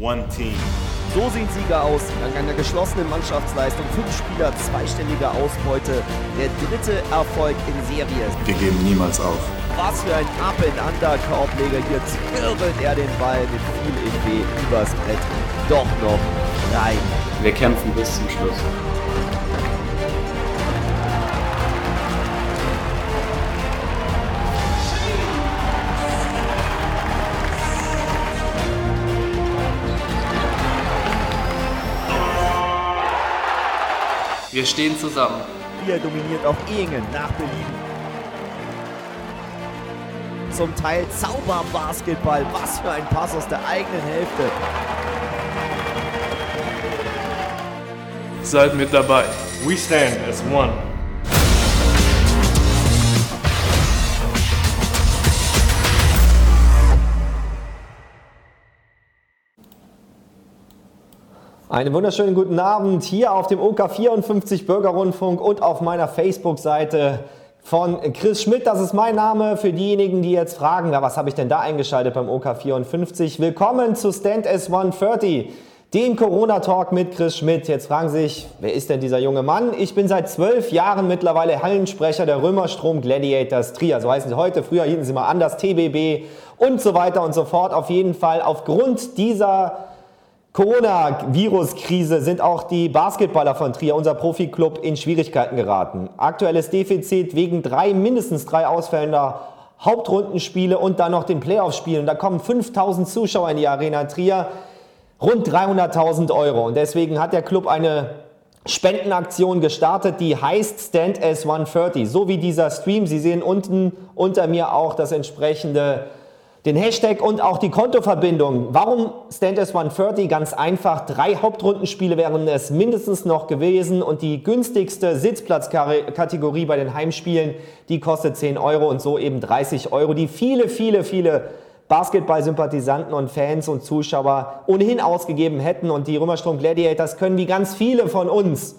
one team. So sehen Sieger aus. Dank einer geschlossenen Mannschaftsleistung, fünf Spieler, zweistelliger Ausbeute. Der dritte Erfolg in Serie. Wir geben niemals auf. Was für ein Up-and-Under-Korbleger. Hier zwirbelt er den Ball mit viel EW übers Brett. Doch noch rein. Wir kämpfen bis zum Schluss. Wir stehen zusammen. Hier dominiert auch Ehingen nach Belieben. Zum Teil Zauberbasketball. Was für ein Pass aus der eigenen Hälfte. Seid mit dabei. We stand as one. Einen wunderschönen guten Abend hier auf dem OK54 Bürgerrundfunk und auf meiner Facebook-Seite von Chris Schmidt. Das ist mein Name für diejenigen, die jetzt fragen, na, was habe ich denn da eingeschaltet beim OK54? Willkommen zu Stand S130, dem Corona-Talk mit Chris Schmidt. Jetzt fragen sich, wer ist denn dieser junge Mann? Ich bin seit zwölf Jahren mittlerweile Hallensprecher der Römerstrom Gladiators Trier. So heißen sie heute. Früher hielten sie mal anders, TBB und so weiter und so fort. Auf jeden Fall aufgrund dieser Corona-Virus-Krise sind auch die Basketballer von Trier, unser Profiklub, in Schwierigkeiten geraten. Aktuelles Defizit wegen drei, mindestens drei ausfällender Hauptrundenspiele und dann noch den Playoff-Spielen. Da kommen 5000 Zuschauer in die Arena Trier, rund 300.000 Euro. Und deswegen hat der Club eine Spendenaktion gestartet, die heißt Stand as 130. So wie dieser Stream. Sie sehen unten unter mir auch das entsprechende den Hashtag und auch die Kontoverbindung. Warum Stand as 130? Ganz einfach. Drei Hauptrundenspiele wären es mindestens noch gewesen und die günstigste Sitzplatzkategorie bei den Heimspielen, die kostet 10 Euro und so eben 30 Euro, die viele, viele, viele Basketball-Sympathisanten und Fans und Zuschauer ohnehin ausgegeben hätten. Und die Römerstrom Gladiators können wie ganz viele von uns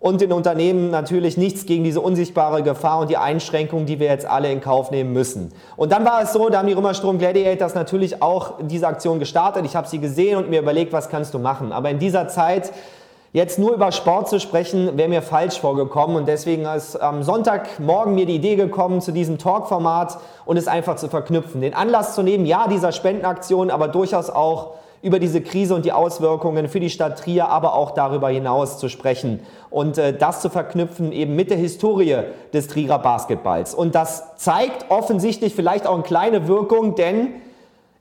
und den Unternehmen natürlich nichts gegen diese unsichtbare Gefahr und die Einschränkungen, die wir jetzt alle in Kauf nehmen müssen. Und dann war es so, da haben die Römerstrom Gladiators natürlich auch diese Aktion gestartet. Ich habe sie gesehen und mir überlegt, was kannst du machen. Aber in dieser Zeit Jetzt nur über Sport zu sprechen, wäre mir falsch vorgekommen und deswegen ist am Sonntagmorgen mir die Idee gekommen, zu diesem Talk-Format und es einfach zu verknüpfen. Den Anlass zu nehmen, ja, dieser Spendenaktion, aber durchaus auch über diese Krise und die Auswirkungen für die Stadt Trier, aber auch darüber hinaus zu sprechen und äh, das zu verknüpfen eben mit der Historie des Trierer Basketballs. Und das zeigt offensichtlich vielleicht auch eine kleine Wirkung, denn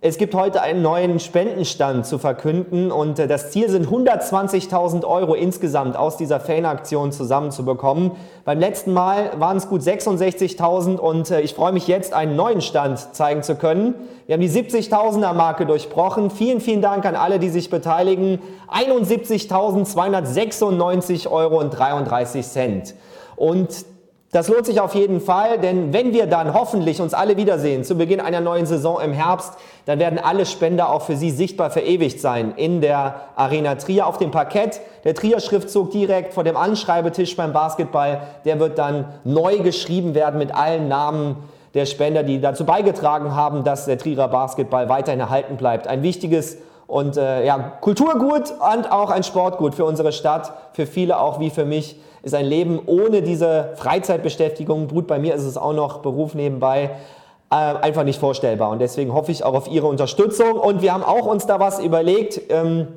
es gibt heute einen neuen Spendenstand zu verkünden und äh, das Ziel sind 120.000 Euro insgesamt aus dieser Fanaktion zusammenzubekommen. Beim letzten Mal waren es gut 66.000 und äh, ich freue mich jetzt, einen neuen Stand zeigen zu können. Wir haben die 70.000er Marke durchbrochen. Vielen, vielen Dank an alle, die sich beteiligen. 71.296 Euro und 33 Cent. Und das lohnt sich auf jeden Fall, denn wenn wir dann hoffentlich uns alle wiedersehen zu Beginn einer neuen Saison im Herbst, dann werden alle Spender auch für Sie sichtbar verewigt sein in der Arena Trier auf dem Parkett. Der Trier-Schriftzug direkt vor dem Anschreibetisch beim Basketball, der wird dann neu geschrieben werden mit allen Namen der Spender, die dazu beigetragen haben, dass der Trierer Basketball weiterhin erhalten bleibt. Ein wichtiges und äh, ja, Kulturgut und auch ein Sportgut für unsere Stadt, für viele auch wie für mich ist ein Leben ohne diese Freizeitbeschäftigung, gut, bei mir ist es auch noch Beruf nebenbei, äh, einfach nicht vorstellbar. Und deswegen hoffe ich auch auf Ihre Unterstützung. Und wir haben auch uns da was überlegt. Ähm,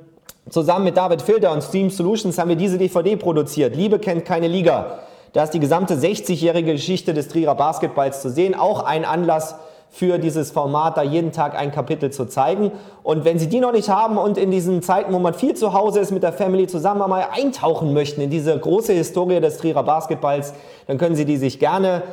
zusammen mit David Filter und Stream Solutions haben wir diese DVD produziert. Liebe kennt keine Liga. Da ist die gesamte 60-jährige Geschichte des Trierer Basketballs zu sehen. Auch ein Anlass für dieses Format, da jeden Tag ein Kapitel zu zeigen. Und wenn Sie die noch nicht haben und in diesen Zeiten, wo man viel zu Hause ist, mit der Family zusammen mal eintauchen möchten in diese große Historie des Trierer Basketballs, dann können Sie die sich gerne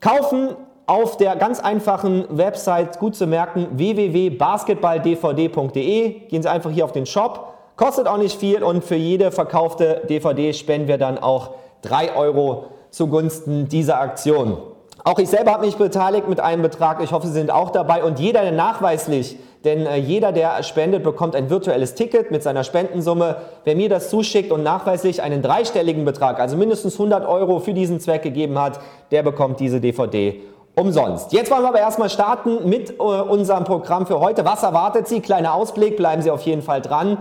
kaufen auf der ganz einfachen Website, gut zu merken, www.basketballdvd.de. Gehen Sie einfach hier auf den Shop. Kostet auch nicht viel und für jede verkaufte DVD spenden wir dann auch 3 Euro zugunsten dieser Aktion. Auch ich selber habe mich beteiligt mit einem Betrag. Ich hoffe, Sie sind auch dabei. Und jeder, der nachweislich, denn äh, jeder, der spendet, bekommt ein virtuelles Ticket mit seiner Spendensumme. Wer mir das zuschickt und nachweislich einen dreistelligen Betrag, also mindestens 100 Euro für diesen Zweck gegeben hat, der bekommt diese DVD umsonst. Jetzt wollen wir aber erstmal starten mit äh, unserem Programm für heute. Was erwartet Sie? Kleiner Ausblick, bleiben Sie auf jeden Fall dran.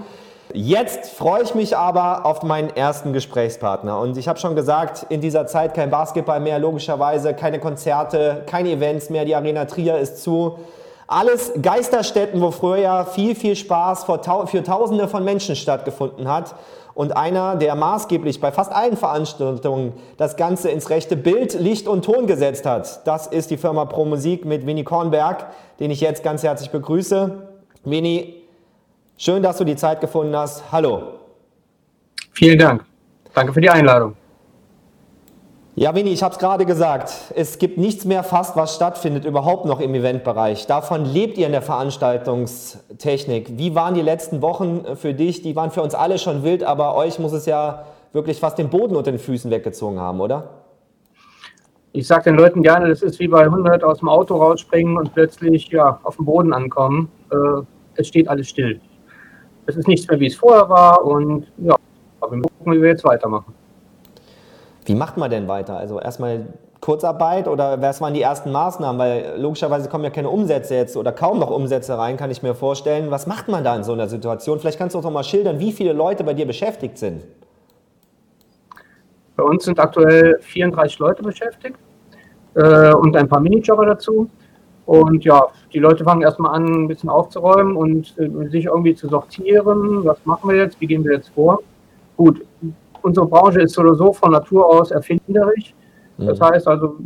Jetzt freue ich mich aber auf meinen ersten Gesprächspartner. Und ich habe schon gesagt, in dieser Zeit kein Basketball mehr, logischerweise, keine Konzerte, keine Events mehr. Die Arena Trier ist zu. Alles Geisterstätten, wo früher viel, viel Spaß für Tausende von Menschen stattgefunden hat. Und einer, der maßgeblich bei fast allen Veranstaltungen das Ganze ins rechte Bild, Licht und Ton gesetzt hat, das ist die Firma Pro Musik mit Winnie Kornberg, den ich jetzt ganz herzlich begrüße. Winnie, Schön, dass du die Zeit gefunden hast. Hallo. Vielen Dank. Danke für die Einladung. Ja, Winnie, ich habe es gerade gesagt. Es gibt nichts mehr fast, was stattfindet, überhaupt noch im Eventbereich. Davon lebt ihr in der Veranstaltungstechnik. Wie waren die letzten Wochen für dich? Die waren für uns alle schon wild, aber euch muss es ja wirklich fast den Boden unter den Füßen weggezogen haben, oder? Ich sage den Leuten gerne, das ist wie bei 100 aus dem Auto rausspringen und plötzlich ja, auf dem Boden ankommen. Äh, es steht alles still es ist nichts mehr, wie es vorher war und ja, wir gucken, wie wir jetzt weitermachen. Wie macht man denn weiter? Also erstmal Kurzarbeit oder was waren die ersten Maßnahmen? Weil logischerweise kommen ja keine Umsätze jetzt oder kaum noch Umsätze rein, kann ich mir vorstellen. Was macht man da in so einer Situation? Vielleicht kannst du auch noch mal schildern, wie viele Leute bei dir beschäftigt sind. Bei uns sind aktuell 34 Leute beschäftigt äh, und ein paar Minijobber dazu. Und ja, die Leute fangen erstmal an, ein bisschen aufzuräumen und äh, sich irgendwie zu sortieren. Was machen wir jetzt? Wie gehen wir jetzt vor? Gut, unsere Branche ist so von Natur aus erfinderisch. Das mhm. heißt also,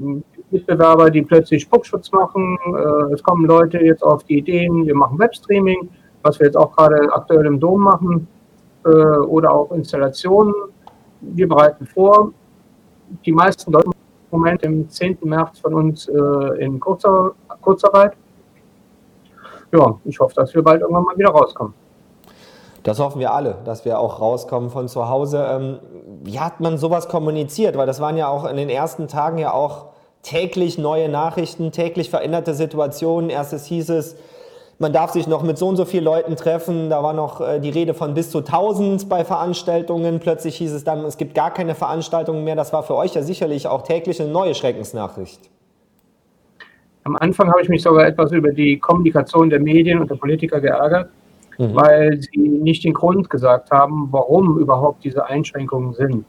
Mitbewerber, die plötzlich Spuckschutz machen. Äh, es kommen Leute jetzt auf die Ideen, wir machen Webstreaming, was wir jetzt auch gerade aktuell im Dom machen, äh, oder auch Installationen. Wir bereiten vor. Die meisten Leute im Moment im 10. März von uns äh, in kurzer Kurzarbeit. Ja, ich hoffe, dass wir bald irgendwann mal wieder rauskommen. Das hoffen wir alle, dass wir auch rauskommen von zu Hause. Ähm, wie hat man sowas kommuniziert? Weil das waren ja auch in den ersten Tagen ja auch täglich neue Nachrichten, täglich veränderte Situationen. Erstes hieß es, man darf sich noch mit so und so vielen Leuten treffen. Da war noch äh, die Rede von bis zu 1000 bei Veranstaltungen. Plötzlich hieß es dann, es gibt gar keine Veranstaltungen mehr. Das war für euch ja sicherlich auch täglich eine neue Schreckensnachricht. Am Anfang habe ich mich sogar etwas über die Kommunikation der Medien und der Politiker geärgert, mhm. weil sie nicht den Grund gesagt haben, warum überhaupt diese Einschränkungen sind.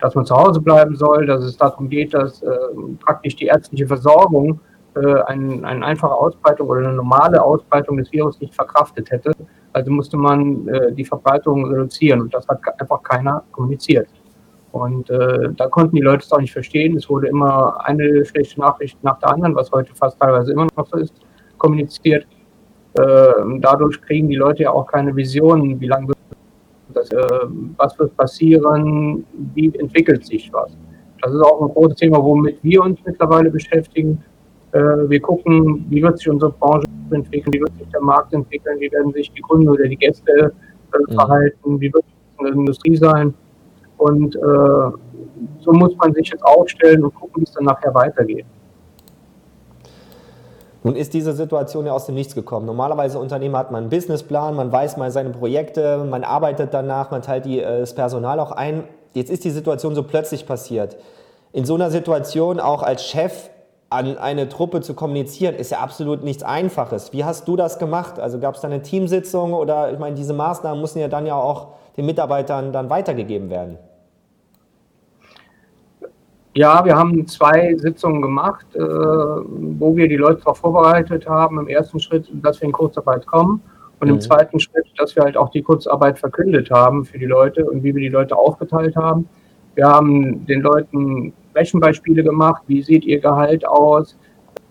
Dass man zu Hause bleiben soll, dass es darum geht, dass äh, praktisch die ärztliche Versorgung äh, ein, eine einfache Ausbreitung oder eine normale Ausbreitung des Virus nicht verkraftet hätte. Also musste man äh, die Verbreitung reduzieren und das hat einfach keiner kommuniziert. Und äh, da konnten die Leute es auch nicht verstehen. Es wurde immer eine schlechte Nachricht nach der anderen, was heute fast teilweise immer noch so ist, kommuniziert. Äh, dadurch kriegen die Leute ja auch keine Visionen, wie lange wird das, äh, was wird passieren, wie entwickelt sich was. Das ist auch ein großes Thema, womit wir uns mittlerweile beschäftigen. Äh, wir gucken, wie wird sich unsere Branche entwickeln, wie wird sich der Markt entwickeln, wie werden sich die Kunden oder die Gäste äh, mhm. verhalten, wie wird die Industrie sein und äh, so muss man sich jetzt aufstellen und gucken, wie es dann nachher weitergeht. Nun ist diese Situation ja aus dem Nichts gekommen. Normalerweise Unternehmen hat man einen Businessplan, man weiß mal seine Projekte, man arbeitet danach, man teilt die, äh, das Personal auch ein. Jetzt ist die Situation so plötzlich passiert. In so einer Situation auch als Chef an eine Truppe zu kommunizieren, ist ja absolut nichts Einfaches. Wie hast du das gemacht? Also gab es da eine Teamsitzung oder ich meine, diese Maßnahmen müssen ja dann ja auch den Mitarbeitern dann weitergegeben werden? Ja, wir haben zwei Sitzungen gemacht, äh, wo wir die Leute darauf vorbereitet haben. Im ersten Schritt, dass wir in Kurzarbeit kommen und mhm. im zweiten Schritt, dass wir halt auch die Kurzarbeit verkündet haben für die Leute und wie wir die Leute aufgeteilt haben. Wir haben den Leuten Rechenbeispiele gemacht. Wie sieht ihr Gehalt aus?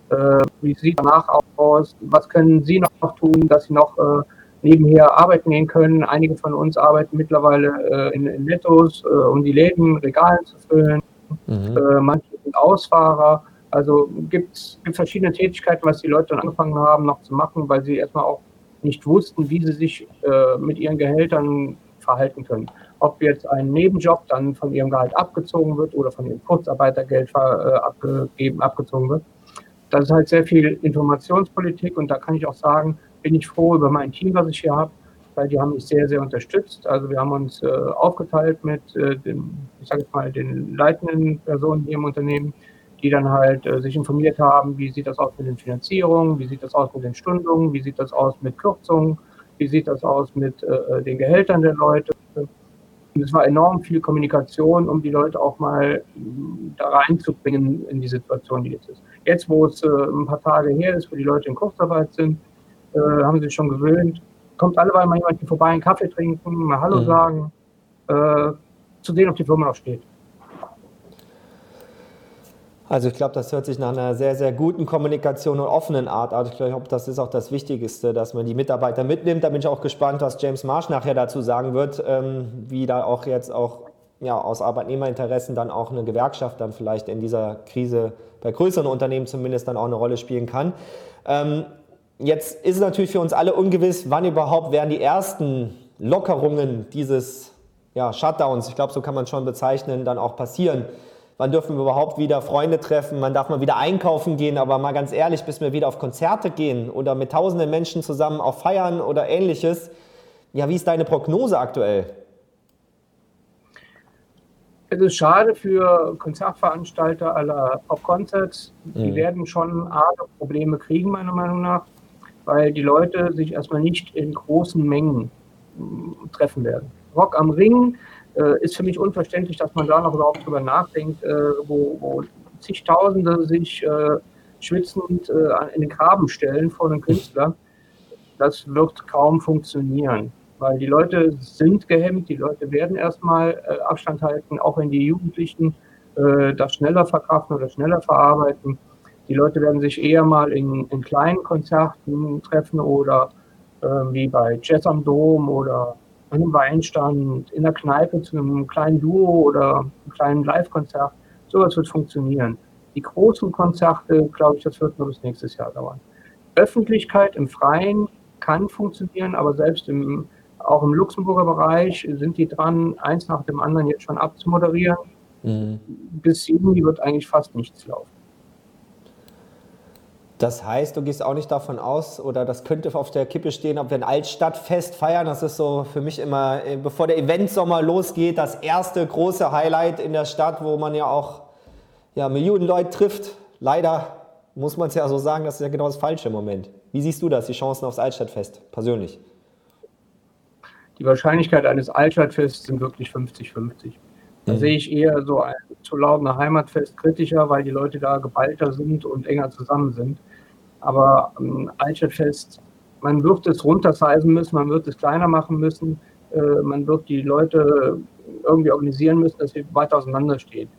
Äh, wie sieht danach aus? Was können Sie noch tun, dass Sie noch äh, nebenher arbeiten gehen können. Einige von uns arbeiten mittlerweile äh, in, in, Nettos, äh, um die Läden, Regalen zu füllen. Mhm. Äh, manche sind Ausfahrer. Also gibt es verschiedene Tätigkeiten, was die Leute dann angefangen haben noch zu machen, weil sie erstmal auch nicht wussten, wie sie sich äh, mit ihren Gehältern verhalten können. Ob jetzt ein Nebenjob dann von ihrem Gehalt abgezogen wird oder von ihrem Kurzarbeitergeld äh, abgegeben, abgezogen wird. Das ist halt sehr viel Informationspolitik und da kann ich auch sagen, bin ich froh über mein Team, was ich hier habe, weil die haben mich sehr, sehr unterstützt. Also wir haben uns äh, aufgeteilt mit äh, dem, ich sage mal, den leitenden Personen hier im Unternehmen. die dann halt äh, sich informiert haben, wie sieht das aus mit den Finanzierungen, wie sieht das aus mit den Stundungen, wie sieht das aus mit Kürzungen, wie sieht das aus mit äh, den Gehältern der Leute. Und es war enorm viel Kommunikation, um die Leute auch mal da reinzubringen in die Situation, die jetzt ist. Jetzt, wo es äh, ein paar Tage her ist, wo die Leute in Kurzarbeit sind, äh, haben sie sich schon gewöhnt. Kommt alle mal jemand vorbei, einen Kaffee trinken, mal Hallo mhm. sagen, äh, zu sehen, ob die Firma noch steht. Also ich glaube, das hört sich nach einer sehr, sehr guten Kommunikation und offenen Art an. Ich glaube, das ist auch das Wichtigste, dass man die Mitarbeiter mitnimmt. Da bin ich auch gespannt, was James Marsh nachher dazu sagen wird, ähm, wie da auch jetzt auch ja, aus Arbeitnehmerinteressen dann auch eine Gewerkschaft dann vielleicht in dieser Krise bei größeren Unternehmen zumindest dann auch eine Rolle spielen kann. Ähm, jetzt ist es natürlich für uns alle ungewiss, wann überhaupt werden die ersten Lockerungen dieses ja, Shutdowns, ich glaube, so kann man schon bezeichnen, dann auch passieren. Wann dürfen wir überhaupt wieder Freunde treffen? Wann darf man wieder einkaufen gehen? Aber mal ganz ehrlich, bis wir wieder auf Konzerte gehen oder mit tausenden Menschen zusammen auf Feiern oder ähnliches. Ja, wie ist deine Prognose aktuell? Es ist schade für Konzertveranstalter aller Pop-Concerts. Die mhm. werden schon arge Probleme kriegen, meiner Meinung nach, weil die Leute sich erstmal nicht in großen Mengen mm, treffen werden. Rock am Ring äh, ist für mich unverständlich, dass man da noch überhaupt drüber nachdenkt, äh, wo, wo zigtausende sich äh, schwitzend äh, in den Graben stellen vor den Künstler. Das wird kaum funktionieren weil die Leute sind gehemmt, die Leute werden erstmal äh, Abstand halten, auch wenn die Jugendlichen äh, das schneller verkraften oder schneller verarbeiten. Die Leute werden sich eher mal in, in kleinen Konzerten treffen oder äh, wie bei Jazz am Dom oder einem Weinstand, in der Kneipe zu einem kleinen Duo oder einem kleinen Live-Konzert. Sowas wird funktionieren. Die großen Konzerte, glaube ich, das wird nur bis nächstes Jahr dauern. Öffentlichkeit im Freien kann funktionieren, aber selbst im auch im Luxemburger Bereich sind die dran, eins nach dem anderen jetzt schon abzumoderieren. Mhm. Bis Juni wird eigentlich fast nichts laufen. Das heißt, du gehst auch nicht davon aus, oder das könnte auf der Kippe stehen, ob wir ein Altstadtfest feiern. Das ist so für mich immer, äh, bevor der Eventsommer losgeht, das erste große Highlight in der Stadt, wo man ja auch ja, Millionen Leute trifft. Leider muss man es ja so sagen, das ist ja genau das falsche Moment. Wie siehst du das, die Chancen aufs Altstadtfest persönlich? die Wahrscheinlichkeit eines Altstadtfests sind wirklich 50-50. Da mhm. sehe ich eher so ein zu laufender Heimatfest kritischer, weil die Leute da geballter sind und enger zusammen sind. Aber ein Altstadtfest, man wird es runtersizen müssen, man wird es kleiner machen müssen, äh, man wird die Leute irgendwie organisieren müssen, dass sie weiter auseinanderstehen.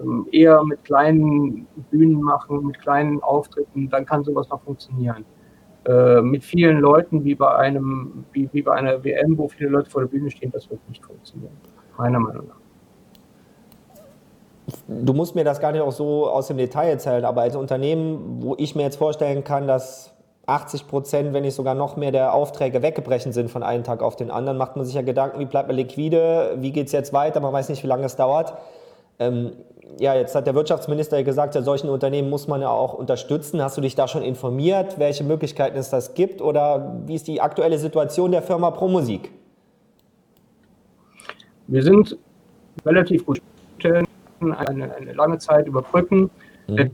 Ähm, eher mit kleinen Bühnen machen, mit kleinen Auftritten, dann kann sowas noch funktionieren. Äh, mit vielen Leuten wie bei einem, wie, wie bei einer WM, wo viele Leute vor der Bühne stehen, das wird nicht funktionieren. Meiner Meinung nach. Du musst mir das gar nicht auch so aus dem Detail erzählen, aber als Unternehmen, wo ich mir jetzt vorstellen kann, dass 80 Prozent, wenn nicht sogar noch mehr der Aufträge weggebrechen sind von einem Tag auf den anderen, macht man sich ja Gedanken, wie bleibt man liquide, wie geht es jetzt weiter, man weiß nicht, wie lange es dauert. Ähm, ja, jetzt hat der Wirtschaftsminister gesagt, ja, solchen Unternehmen muss man ja auch unterstützen. Hast du dich da schon informiert, welche Möglichkeiten es das gibt oder wie ist die aktuelle Situation der Firma ProMusik? Wir sind relativ gut eine, eine lange Zeit überbrücken. Mhm.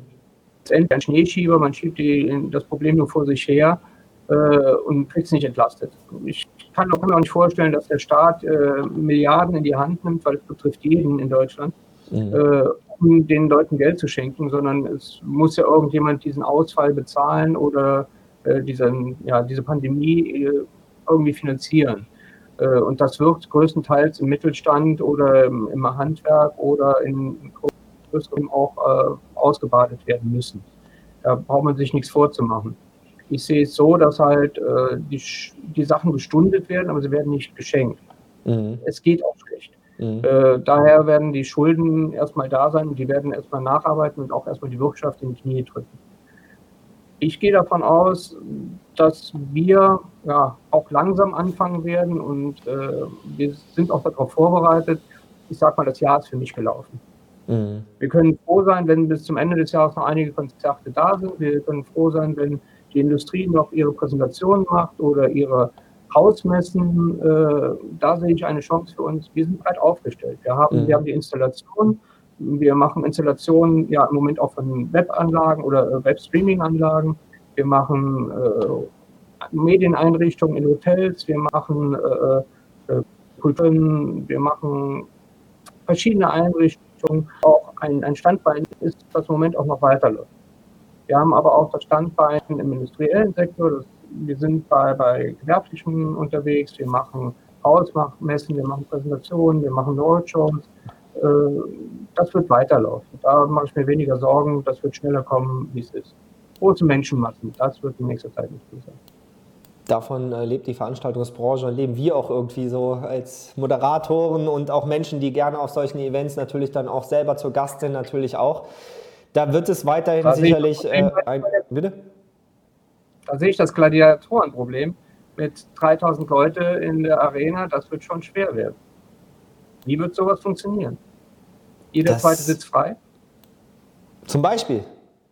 Letztendlich ein Schneeschieber, man schiebt die, das Problem nur vor sich her äh, und kriegt es nicht entlastet. Ich kann, kann, mir auch nicht vorstellen, dass der Staat äh, Milliarden in die Hand nimmt, weil es betrifft jeden in Deutschland mhm. äh, um den Leuten Geld zu schenken, sondern es muss ja irgendjemand diesen Ausfall bezahlen oder äh, diesen, ja, diese Pandemie äh, irgendwie finanzieren. Äh, und das wird größtenteils im Mittelstand oder im, im Handwerk oder in größeren auch äh, ausgebadet werden müssen. Da braucht man sich nichts vorzumachen. Ich sehe es so, dass halt äh, die, die Sachen gestundet werden, aber sie werden nicht geschenkt. Mhm. Es geht auch schlecht. Mhm. Äh, daher werden die Schulden erstmal da sein und die werden erstmal nacharbeiten und auch erstmal die Wirtschaft in die Knie drücken. Ich gehe davon aus, dass wir ja, auch langsam anfangen werden und äh, wir sind auch darauf vorbereitet. Ich sage mal, das Jahr ist für mich gelaufen. Mhm. Wir können froh sein, wenn bis zum Ende des Jahres noch einige Konzerte da sind. Wir können froh sein, wenn die Industrie noch ihre Präsentation macht oder ihre Hausmessen, äh, da sehe ich eine Chance für uns. Wir sind breit aufgestellt. Wir haben, mhm. wir haben die Installation, Wir machen Installationen ja im Moment auch von Webanlagen oder äh, Webstreaming-Anlagen. Wir machen äh, Medieneinrichtungen in Hotels. Wir machen äh, äh Kulturen. Wir machen verschiedene Einrichtungen. Auch ein, ein Standbein ist, das im Moment auch noch weiterläuft. Wir haben aber auch das Standbein im industriellen Sektor. Das, wir sind bei, bei Gewerblichen unterwegs. Wir machen Hausmessen, wir machen Präsentationen, wir machen Roadshows. Äh, das wird weiterlaufen. Da mache ich mir weniger Sorgen. Das wird schneller kommen, wie es ist. Große Menschenmassen, das wird in nächster Zeit nicht mehr sein. Davon äh, lebt die Veranstaltungsbranche und leben wir auch irgendwie so als Moderatoren und auch Menschen, die gerne auf solchen Events natürlich dann auch selber zu Gast sind, natürlich auch. Da wird es weiterhin da sicherlich. Äh, ein, bitte? Da sehe ich das Gladiatorenproblem mit 3000 Leute in der Arena. Das wird schon schwer werden. Wie wird sowas funktionieren? Jeder das zweite sitzt frei? Zum Beispiel.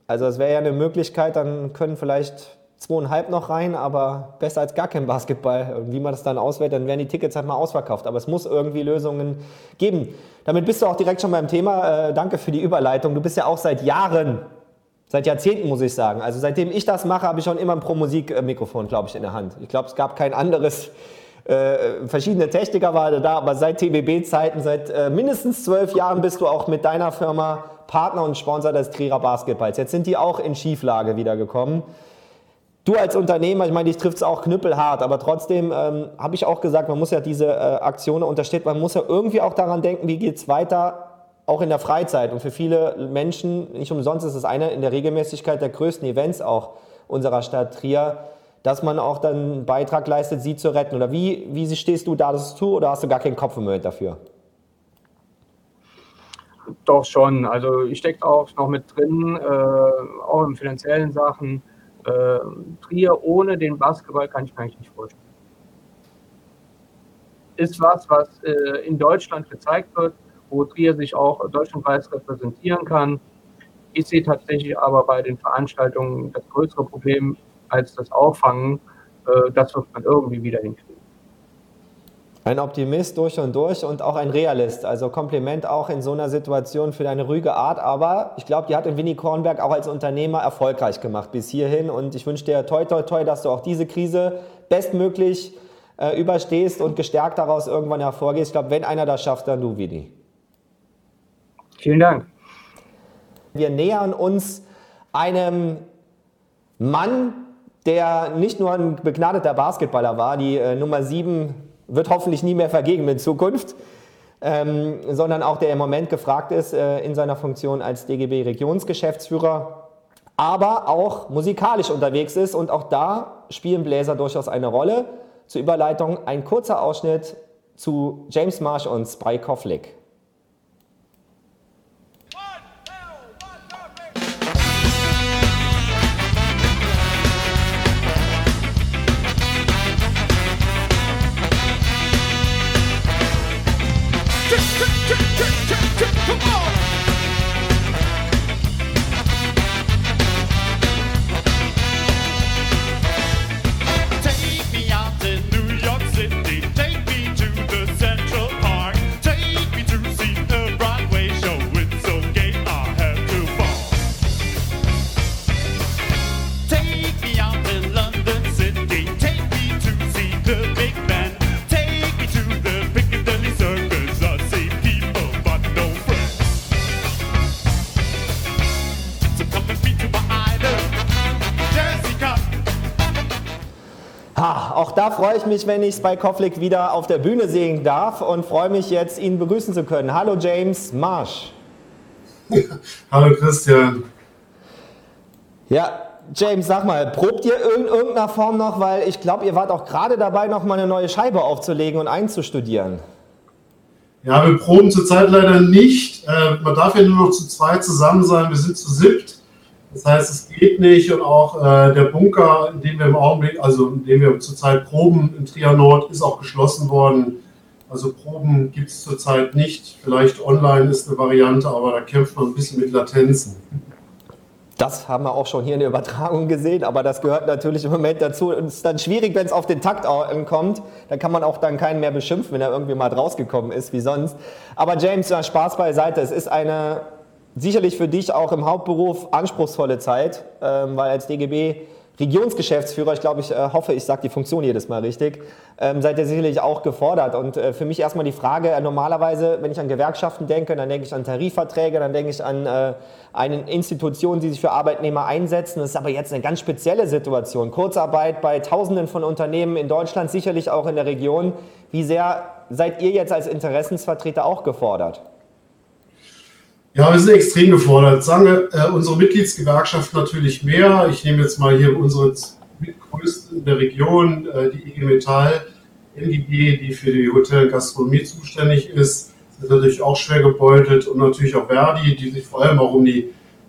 Also, das wäre ja eine Möglichkeit, dann können vielleicht zweieinhalb noch rein, aber besser als gar kein Basketball. Wie man das dann auswählt, dann werden die Tickets halt mal ausverkauft. Aber es muss irgendwie Lösungen geben. Damit bist du auch direkt schon beim Thema. Äh, danke für die Überleitung. Du bist ja auch seit Jahren, seit Jahrzehnten muss ich sagen. Also seitdem ich das mache, habe ich schon immer ein Pro-Musik-Mikrofon, glaube ich, in der Hand. Ich glaube, es gab kein anderes. Äh, verschiedene Techniker waren da, aber seit TBB-Zeiten, seit äh, mindestens zwölf Jahren bist du auch mit deiner Firma Partner und Sponsor des Trierer Basketballs. Jetzt sind die auch in Schieflage wiedergekommen. Du als Unternehmer, ich meine, dich trifft es auch knüppelhart, aber trotzdem ähm, habe ich auch gesagt, man muss ja diese äh, Aktionen unterstützen, man muss ja irgendwie auch daran denken, wie geht es weiter, auch in der Freizeit. Und für viele Menschen, nicht umsonst ist es einer in der Regelmäßigkeit der größten Events auch unserer Stadt Trier, dass man auch dann einen Beitrag leistet, sie zu retten. Oder wie, wie stehst du da das zu oder hast du gar keinen Kopf im Moment dafür? Doch schon. Also ich stecke auch noch mit drin, äh, auch in finanziellen Sachen äh, Trier ohne den Basketball kann ich mir eigentlich nicht vorstellen. Ist was, was äh, in Deutschland gezeigt wird, wo Trier sich auch deutschlandweit repräsentieren kann. Ich sehe tatsächlich aber bei den Veranstaltungen das größere Problem als das Auffangen. Äh, das wird man irgendwie wieder hinkriegen. Ein Optimist durch und durch und auch ein Realist. Also Kompliment auch in so einer Situation für deine ruhige Art. Aber ich glaube, die hat in Winnie Kornberg auch als Unternehmer erfolgreich gemacht bis hierhin. Und ich wünsche dir toi, toi, toi, dass du auch diese Krise bestmöglich äh, überstehst und gestärkt daraus irgendwann hervorgehst. Ich glaube, wenn einer das schafft, dann du, Winnie. Vielen Dank. Wir nähern uns einem Mann, der nicht nur ein begnadeter Basketballer war, die äh, Nummer 7 wird hoffentlich nie mehr vergeben in Zukunft, ähm, sondern auch der im Moment gefragt ist äh, in seiner Funktion als DGB-Regionsgeschäftsführer, aber auch musikalisch unterwegs ist und auch da spielen Bläser durchaus eine Rolle. Zur Überleitung ein kurzer Ausschnitt zu James Marsh und Spike Koflik. Freue ich mich, wenn ich Spike Koflik wieder auf der Bühne sehen darf und freue mich jetzt, ihn begrüßen zu können. Hallo James Marsch. Hallo Christian. Ja, James, sag mal, probt ihr in irgendeiner Form noch, weil ich glaube, ihr wart auch gerade dabei, noch mal eine neue Scheibe aufzulegen und einzustudieren. Ja, wir proben zurzeit leider nicht. Äh, man darf ja nur noch zu zweit zusammen sein. Wir sind zu siebt. Das heißt, es geht nicht und auch äh, der Bunker, in dem wir im Augenblick, also in dem wir zurzeit proben in Trier Nord, ist auch geschlossen worden. Also Proben gibt es zurzeit nicht. Vielleicht online ist eine Variante, aber da kämpft man ein bisschen mit Latenzen. Das haben wir auch schon hier in der Übertragung gesehen, aber das gehört natürlich im Moment dazu. Und es ist dann schwierig, wenn es auf den Takt kommt. Da kann man auch dann keinen mehr beschimpfen, wenn er irgendwie mal rausgekommen ist, wie sonst. Aber James, Spaß beiseite. Es ist eine sicherlich für dich auch im Hauptberuf anspruchsvolle Zeit, ähm, weil als DGB Regionsgeschäftsführer, ich glaube, ich äh, hoffe, ich sage die Funktion jedes Mal richtig, ähm, seid ihr sicherlich auch gefordert. Und äh, für mich erstmal die Frage, äh, normalerweise, wenn ich an Gewerkschaften denke, dann denke ich an Tarifverträge, dann denke ich an äh, eine Institution, die sich für Arbeitnehmer einsetzen. Das ist aber jetzt eine ganz spezielle Situation. Kurzarbeit bei Tausenden von Unternehmen in Deutschland, sicherlich auch in der Region. Wie sehr seid ihr jetzt als Interessensvertreter auch gefordert? Ja, wir sind extrem gefordert. Sagen wir, äh, unsere Mitgliedsgewerkschaft natürlich mehr. Ich nehme jetzt mal hier unsere mitgrößten der Region, äh, die IG Metall, NGB, die für die Hotel- und Gastronomie zuständig ist, sind natürlich auch schwer gebeutelt und natürlich auch Verdi, die sich vor allem auch um die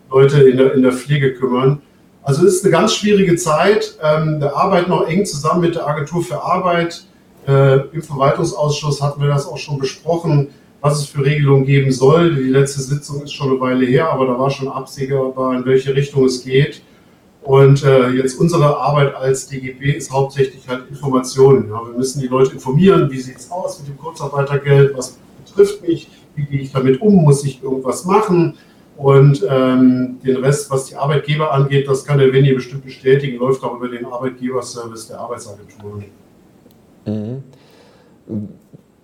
Leute in der, in der Pflege kümmern. Also es ist eine ganz schwierige Zeit. Ähm, wir arbeiten auch eng zusammen mit der Agentur für Arbeit. Äh, Im Verwaltungsausschuss hatten wir das auch schon besprochen was es für Regelungen geben soll. Die letzte Sitzung ist schon eine Weile her, aber da war schon absehbar, in welche Richtung es geht. Und äh, jetzt unsere Arbeit als DGB ist hauptsächlich halt Informationen. Ja. Wir müssen die Leute informieren, wie sieht es aus mit dem Kurzarbeitergeld, was betrifft mich, wie gehe ich damit um, muss ich irgendwas machen. Und ähm, den Rest, was die Arbeitgeber angeht, das kann der Winnie bestimmt bestätigen, läuft auch über den Arbeitgeberservice der Arbeitsagentur. Mhm.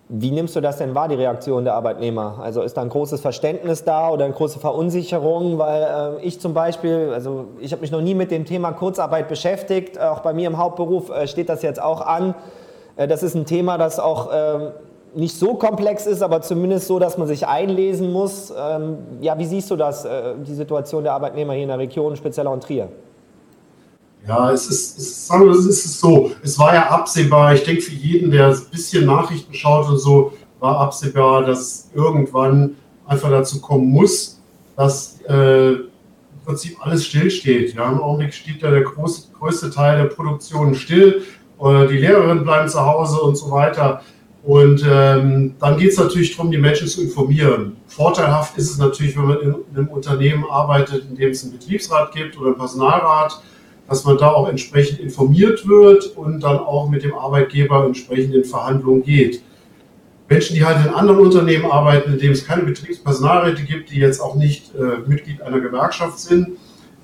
Wie nimmst du das denn wahr, die Reaktion der Arbeitnehmer? Also ist da ein großes Verständnis da oder eine große Verunsicherung? Weil äh, ich zum Beispiel, also ich habe mich noch nie mit dem Thema Kurzarbeit beschäftigt. Auch bei mir im Hauptberuf äh, steht das jetzt auch an. Äh, das ist ein Thema, das auch ähm, nicht so komplex ist, aber zumindest so, dass man sich einlesen muss. Ähm, ja, wie siehst du das, äh, die Situation der Arbeitnehmer hier in der Region, speziell auch in Trier? Ja, es ist, es, sagen wir, es ist so, es war ja absehbar, ich denke für jeden, der ein bisschen Nachrichten schaut und so, war absehbar, dass irgendwann einfach dazu kommen muss, dass äh, im Prinzip alles stillsteht. Ja, Im Augenblick steht ja der groß, größte Teil der Produktion still, äh, die Lehrerinnen bleiben zu Hause und so weiter. Und ähm, dann geht es natürlich darum, die Menschen zu informieren. Vorteilhaft ist es natürlich, wenn man in einem Unternehmen arbeitet, in dem es einen Betriebsrat gibt oder einen Personalrat dass man da auch entsprechend informiert wird und dann auch mit dem Arbeitgeber entsprechend in Verhandlungen geht. Menschen, die halt in anderen Unternehmen arbeiten, in denen es keine Betriebspersonalräte gibt, die jetzt auch nicht äh, Mitglied einer Gewerkschaft sind,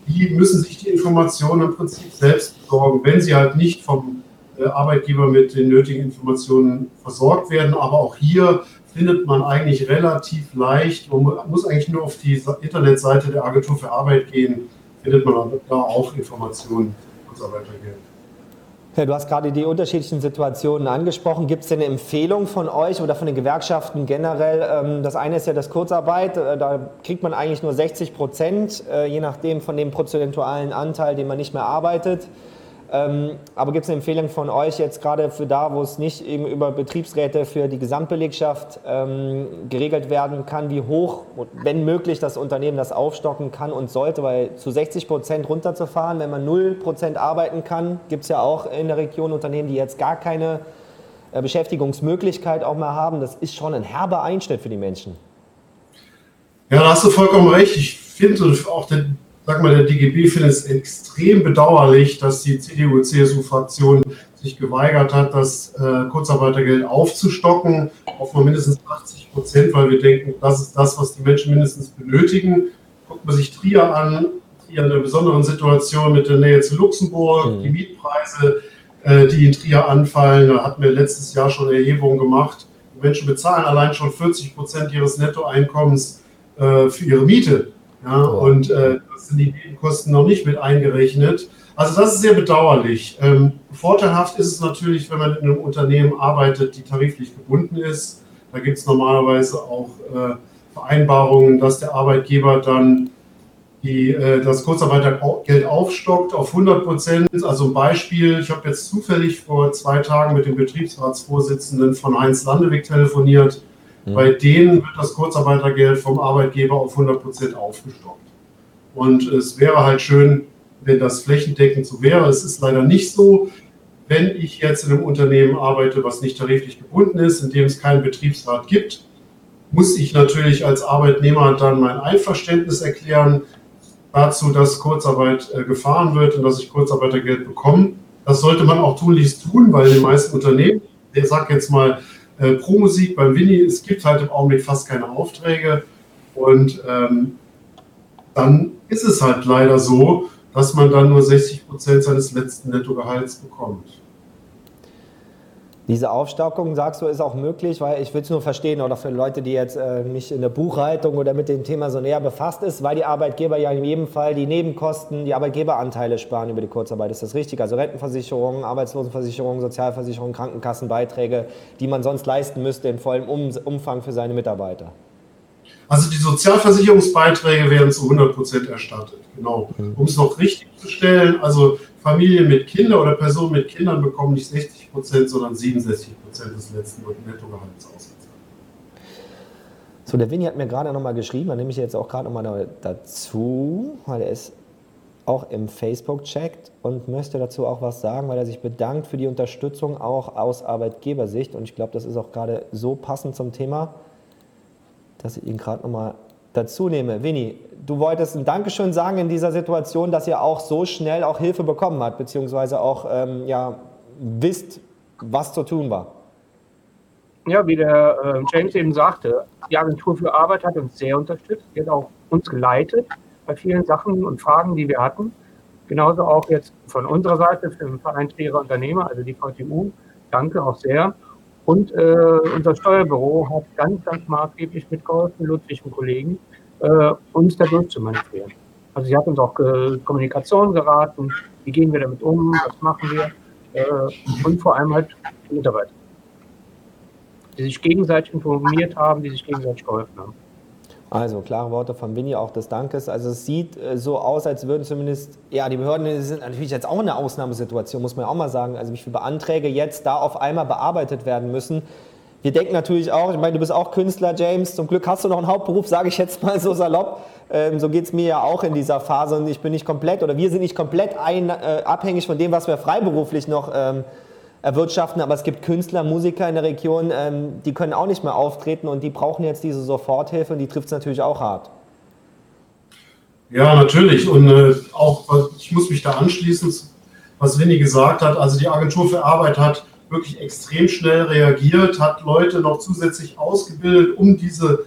die müssen sich die Informationen im Prinzip selbst besorgen, wenn sie halt nicht vom äh, Arbeitgeber mit den nötigen Informationen versorgt werden. Aber auch hier findet man eigentlich relativ leicht, man muss eigentlich nur auf die Internetseite der Agentur für Arbeit gehen, findet man da auch Informationen und so weiter. Ja, du hast gerade die unterschiedlichen Situationen angesprochen. Gibt es denn eine Empfehlung von euch oder von den Gewerkschaften generell? Ähm, das eine ist ja das Kurzarbeit, äh, da kriegt man eigentlich nur 60 Prozent, äh, je nachdem von dem prozentualen Anteil, den man nicht mehr arbeitet. Ähm, aber gibt es eine Empfehlung von euch jetzt gerade für da, wo es nicht eben über Betriebsräte für die Gesamtbelegschaft ähm, geregelt werden kann, wie hoch, wenn möglich, das Unternehmen das aufstocken kann und sollte, weil zu 60 Prozent runterzufahren, wenn man 0 Prozent arbeiten kann, gibt es ja auch in der Region Unternehmen, die jetzt gar keine äh, Beschäftigungsmöglichkeit auch mehr haben. Das ist schon ein herber Einschnitt für die Menschen. Ja, da hast du vollkommen recht. Ich finde auch den sag mal, der DGB findet es extrem bedauerlich, dass die CDU-CSU-Fraktion sich geweigert hat, das äh, Kurzarbeitergeld aufzustocken auf mal mindestens 80 Prozent, weil wir denken, das ist das, was die Menschen mindestens benötigen. Guckt man sich Trier an, Trier in einer besonderen Situation mit der Nähe zu Luxemburg, mhm. die Mietpreise, äh, die in Trier anfallen. Da hatten wir letztes Jahr schon Erhebungen gemacht. Die Menschen bezahlen allein schon 40 Prozent ihres Nettoeinkommens äh, für ihre Miete. Ja, oh. Und äh, das sind die Nebenkosten noch nicht mit eingerechnet. Also das ist sehr bedauerlich. Ähm, vorteilhaft ist es natürlich, wenn man in einem Unternehmen arbeitet, die tariflich gebunden ist. Da gibt es normalerweise auch äh, Vereinbarungen, dass der Arbeitgeber dann die, äh, das Kurzarbeitergeld aufstockt auf 100 Prozent. Also ein Beispiel, ich habe jetzt zufällig vor zwei Tagen mit dem Betriebsratsvorsitzenden von Heinz Landewig telefoniert. Mhm. Bei denen wird das Kurzarbeitergeld vom Arbeitgeber auf 100 Prozent aufgestockt. Und es wäre halt schön, wenn das flächendeckend so wäre. Es ist leider nicht so. Wenn ich jetzt in einem Unternehmen arbeite, was nicht tariflich gebunden ist, in dem es keinen Betriebsrat gibt, muss ich natürlich als Arbeitnehmer dann mein Einverständnis erklären. dazu, dass Kurzarbeit äh, gefahren wird und dass ich Kurzarbeitergeld bekomme. Das sollte man auch tunlichst tun, weil die meisten Unternehmen, ich sage jetzt mal äh, pro Musik beim Winnie, es gibt halt im Augenblick fast keine Aufträge und ähm, dann ist es halt leider so, dass man dann nur 60 Prozent seines letzten Nettogehalts bekommt. Diese Aufstockung, sagst du, ist auch möglich, weil ich will es nur verstehen, oder für Leute, die jetzt äh, nicht in der Buchhaltung oder mit dem Thema so näher befasst ist, weil die Arbeitgeber ja in jedem Fall die Nebenkosten, die Arbeitgeberanteile sparen über die Kurzarbeit. Ist das richtig? Also Rentenversicherung, Arbeitslosenversicherung, Sozialversicherung, Krankenkassenbeiträge, die man sonst leisten müsste in vollem Umfang für seine Mitarbeiter. Also die Sozialversicherungsbeiträge werden zu 100 Prozent erstattet. Genau. Mhm. Um es noch richtig zu stellen, also Familien mit Kindern oder Personen mit Kindern bekommen nicht 60 Prozent, sondern 67 Prozent des letzten Nettogehalts ausgezahlt. So, der Winnie hat mir gerade nochmal geschrieben, da nehme ich jetzt auch gerade nochmal dazu, weil er ist auch im Facebook-Chat und möchte dazu auch was sagen, weil er sich bedankt für die Unterstützung auch aus Arbeitgebersicht. Und ich glaube, das ist auch gerade so passend zum Thema, dass ich ihn gerade nochmal dazu nehme. Winnie, du wolltest ein Dankeschön sagen in dieser Situation, dass ihr auch so schnell auch Hilfe bekommen habt, beziehungsweise auch ähm, ja, wisst, was zu tun war. Ja, wie der äh, James eben sagte, die Agentur für Arbeit hat uns sehr unterstützt. Die hat auch uns geleitet bei vielen Sachen und Fragen, die wir hatten. Genauso auch jetzt von unserer Seite den Verein Schwerer Unternehmer, also die VTU. Danke auch sehr. Und äh, unser Steuerbüro hat ganz, ganz maßgeblich mitgeholfen, Ludwig und Kollegen, äh, uns da durchzumanövrieren. Also sie hat uns auch äh, Kommunikation geraten, wie gehen wir damit um, was machen wir äh, und vor allem halt Mitarbeiter, die sich gegenseitig informiert haben, die sich gegenseitig geholfen haben. Also klare Worte von Winnie, auch des Dankes. Also es sieht äh, so aus, als würden zumindest, ja, die Behörden sind natürlich jetzt auch eine Ausnahmesituation, muss man ja auch mal sagen. Also wie viele Anträge jetzt da auf einmal bearbeitet werden müssen. Wir denken natürlich auch, ich meine, du bist auch Künstler, James, zum Glück hast du noch einen Hauptberuf, sage ich jetzt mal so salopp. Ähm, so geht es mir ja auch in dieser Phase und ich bin nicht komplett oder wir sind nicht komplett ein, äh, abhängig von dem, was wir freiberuflich noch ähm, erwirtschaften, aber es gibt Künstler, Musiker in der Region, ähm, die können auch nicht mehr auftreten und die brauchen jetzt diese Soforthilfe und die trifft es natürlich auch hart. Ja, natürlich. Und äh, auch, ich muss mich da anschließen, was Winnie gesagt hat. Also die Agentur für Arbeit hat wirklich extrem schnell reagiert, hat Leute noch zusätzlich ausgebildet, um diese,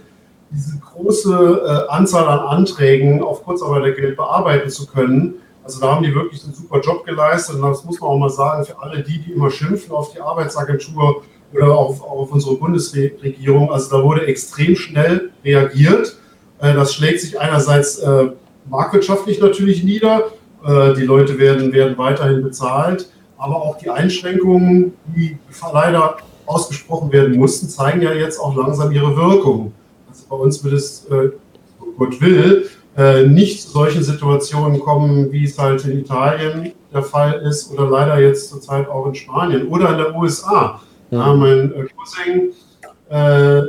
diese große äh, Anzahl an Anträgen auf Kurzarbeitergeld bearbeiten zu können. Also da haben die wirklich einen super Job geleistet und das muss man auch mal sagen, für alle die, die immer schimpfen auf die Arbeitsagentur oder auf, auf unsere Bundesregierung, also da wurde extrem schnell reagiert. Äh, das schlägt sich einerseits äh, marktwirtschaftlich natürlich nieder, äh, die Leute werden, werden weiterhin bezahlt, aber auch die Einschränkungen, die leider ausgesprochen werden mussten, zeigen ja jetzt auch langsam ihre Wirkung. Also bei uns wird es, Gott will, äh, nicht zu solchen Situationen kommen, wie es halt in Italien der Fall ist oder leider jetzt zurzeit auch in Spanien oder in der USA. Ja, mein äh, Cousin äh,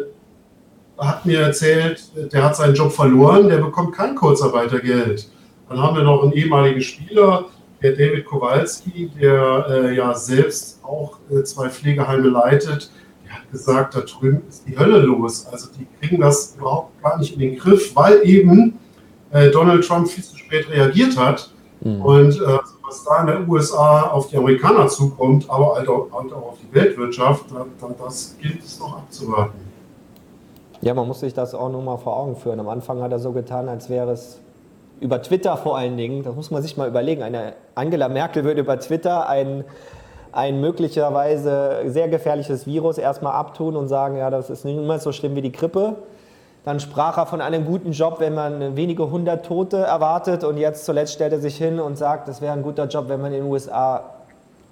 hat mir erzählt, der hat seinen Job verloren, der bekommt kein Kurzarbeitergeld. Dann haben wir noch einen ehemaligen Spieler, der David Kowalski, der äh, ja selbst auch äh, zwei Pflegeheime leitet. Der hat gesagt, da drüben ist die Hölle los. Also die kriegen das überhaupt gar nicht in den Griff, weil eben äh, Donald Trump viel zu spät reagiert hat. Mhm. Und äh, was da in den USA auf die Amerikaner zukommt, aber halt auch, halt auch auf die Weltwirtschaft, da, das gilt es noch abzuwarten. Ja, man muss sich das auch nur mal vor Augen führen. Am Anfang hat er so getan, als wäre es über Twitter vor allen Dingen, das muss man sich mal überlegen, eine Angela Merkel würde über Twitter ein, ein möglicherweise sehr gefährliches Virus erstmal abtun und sagen, ja, das ist nicht immer so schlimm wie die Grippe. Dann sprach er von einem guten Job, wenn man wenige hundert Tote erwartet. Und jetzt zuletzt stellt er sich hin und sagt, das wäre ein guter Job, wenn man in den USA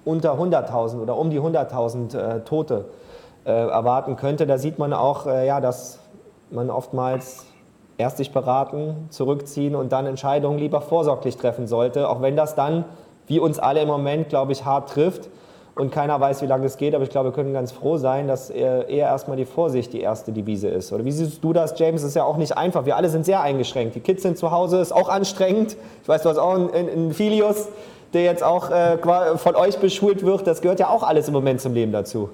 unter 100.000 oder um die 100.000 äh, Tote äh, erwarten könnte. Da sieht man auch, äh, ja, dass man oftmals erst sich beraten, zurückziehen und dann Entscheidungen lieber vorsorglich treffen sollte, auch wenn das dann, wie uns alle im Moment, glaube ich, hart trifft und keiner weiß, wie lange es geht, aber ich glaube, wir können ganz froh sein, dass eher erstmal die Vorsicht die erste Devise ist. Oder wie siehst du das, James? Das ist ja auch nicht einfach. Wir alle sind sehr eingeschränkt. Die Kids sind zu Hause, ist auch anstrengend. Ich weiß, du hast auch einen, Filius, der jetzt auch äh, von euch beschult wird. Das gehört ja auch alles im Moment zum Leben dazu.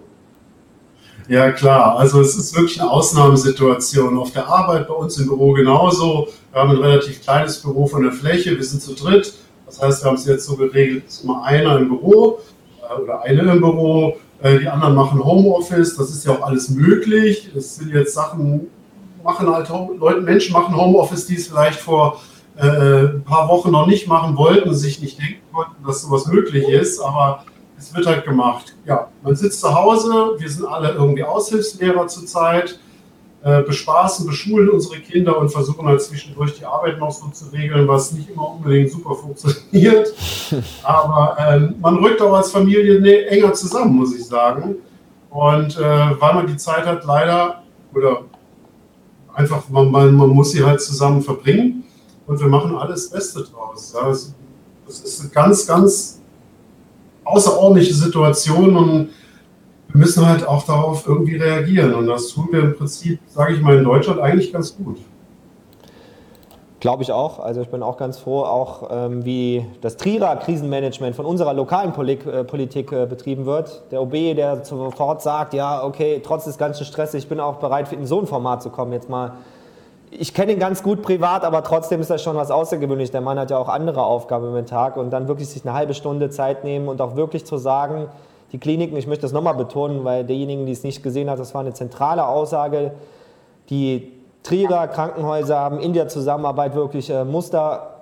Ja, klar. Also es ist wirklich eine Ausnahmesituation. Auf der Arbeit bei uns im Büro genauso. Wir haben ein relativ kleines Büro von der Fläche. Wir sind zu dritt. Das heißt, wir haben es jetzt so geregelt, es ist immer einer im Büro äh, oder eine im Büro. Äh, die anderen machen Homeoffice. Das ist ja auch alles möglich. Es sind jetzt Sachen, machen halt Leute, Menschen machen Homeoffice, die es vielleicht vor äh, ein paar Wochen noch nicht machen wollten, sich nicht denken konnten, dass sowas möglich ist. Aber es wird halt gemacht. Ja, man sitzt zu Hause, wir sind alle irgendwie Aushilfslehrer zurzeit, äh, bespaßen, beschulen unsere Kinder und versuchen halt zwischendurch die Arbeit noch so zu regeln, was nicht immer unbedingt super funktioniert. Aber ähm, man rückt auch als Familie ne, enger zusammen, muss ich sagen. Und äh, weil man die Zeit hat, leider, oder einfach, man, man, man muss sie halt zusammen verbringen und wir machen alles Beste draus. Das, das ist ganz, ganz außerordentliche Situation und wir müssen halt auch darauf irgendwie reagieren. Und das tun wir im Prinzip, sage ich mal, in Deutschland eigentlich ganz gut. Glaube ich auch. Also ich bin auch ganz froh, auch ähm, wie das Trierer Krisenmanagement von unserer lokalen Polik äh, Politik äh, betrieben wird. Der OB, der sofort sagt, ja, okay, trotz des ganzen Stresses, ich bin auch bereit, in so ein Format zu kommen, jetzt mal ich kenne ihn ganz gut privat, aber trotzdem ist das schon was Außergewöhnliches. Der Mann hat ja auch andere Aufgaben im Tag und dann wirklich sich eine halbe Stunde Zeit nehmen und auch wirklich zu sagen, die Kliniken, ich möchte das nochmal betonen, weil derjenigen, die es nicht gesehen hat, das war eine zentrale Aussage. Die Trierer Krankenhäuser haben in der Zusammenarbeit wirklich äh, Muster,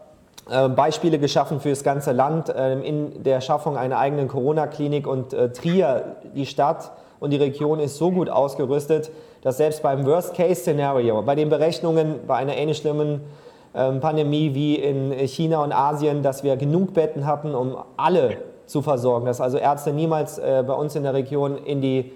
äh, geschaffen für das ganze Land äh, in der Schaffung einer eigenen Corona-Klinik und äh, Trier, die Stadt und die Region ist so gut ausgerüstet, dass selbst beim Worst-Case-Szenario, bei den Berechnungen bei einer ähnlich schlimmen ähm, Pandemie wie in China und Asien, dass wir genug Betten hatten, um alle zu versorgen, dass also Ärzte niemals äh, bei uns in der Region in die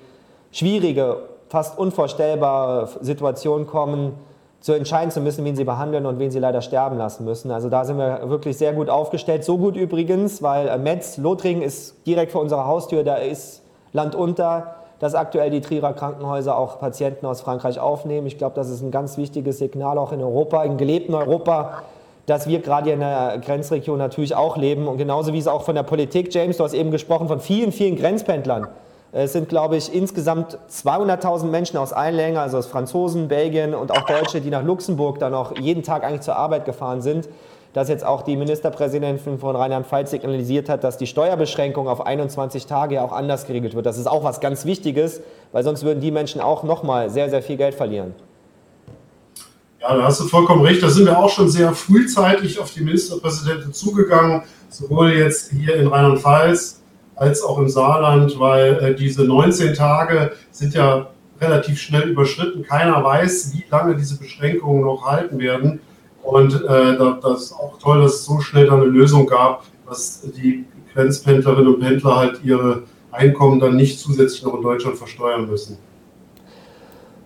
schwierige, fast unvorstellbare Situation kommen, zu entscheiden zu müssen, wen sie behandeln und wen sie leider sterben lassen müssen. Also da sind wir wirklich sehr gut aufgestellt. So gut übrigens, weil äh, Metz, Lothringen ist direkt vor unserer Haustür, da ist Land unter dass aktuell die Trierer Krankenhäuser auch Patienten aus Frankreich aufnehmen. Ich glaube, das ist ein ganz wichtiges Signal auch in Europa, in gelebten Europa, dass wir gerade in der Grenzregion natürlich auch leben. Und genauso wie es auch von der Politik, James, du hast eben gesprochen von vielen, vielen Grenzpendlern. Es sind, glaube ich, insgesamt 200.000 Menschen aus allen Ländern, also aus Franzosen, Belgien und auch Deutsche, die nach Luxemburg dann auch jeden Tag eigentlich zur Arbeit gefahren sind dass jetzt auch die Ministerpräsidentin von Rheinland-Pfalz signalisiert hat, dass die Steuerbeschränkung auf 21 Tage auch anders geregelt wird. Das ist auch was ganz Wichtiges, weil sonst würden die Menschen auch nochmal sehr, sehr viel Geld verlieren. Ja, da hast du vollkommen recht. Da sind wir auch schon sehr frühzeitig auf die Ministerpräsidentin zugegangen, sowohl jetzt hier in Rheinland-Pfalz als auch im Saarland, weil äh, diese 19 Tage sind ja relativ schnell überschritten. Keiner weiß, wie lange diese Beschränkungen noch halten werden. Und äh, das ist auch toll, dass es so schnell dann eine Lösung gab, dass die Grenzpendlerinnen und Pendler halt ihre Einkommen dann nicht zusätzlich noch in Deutschland versteuern müssen.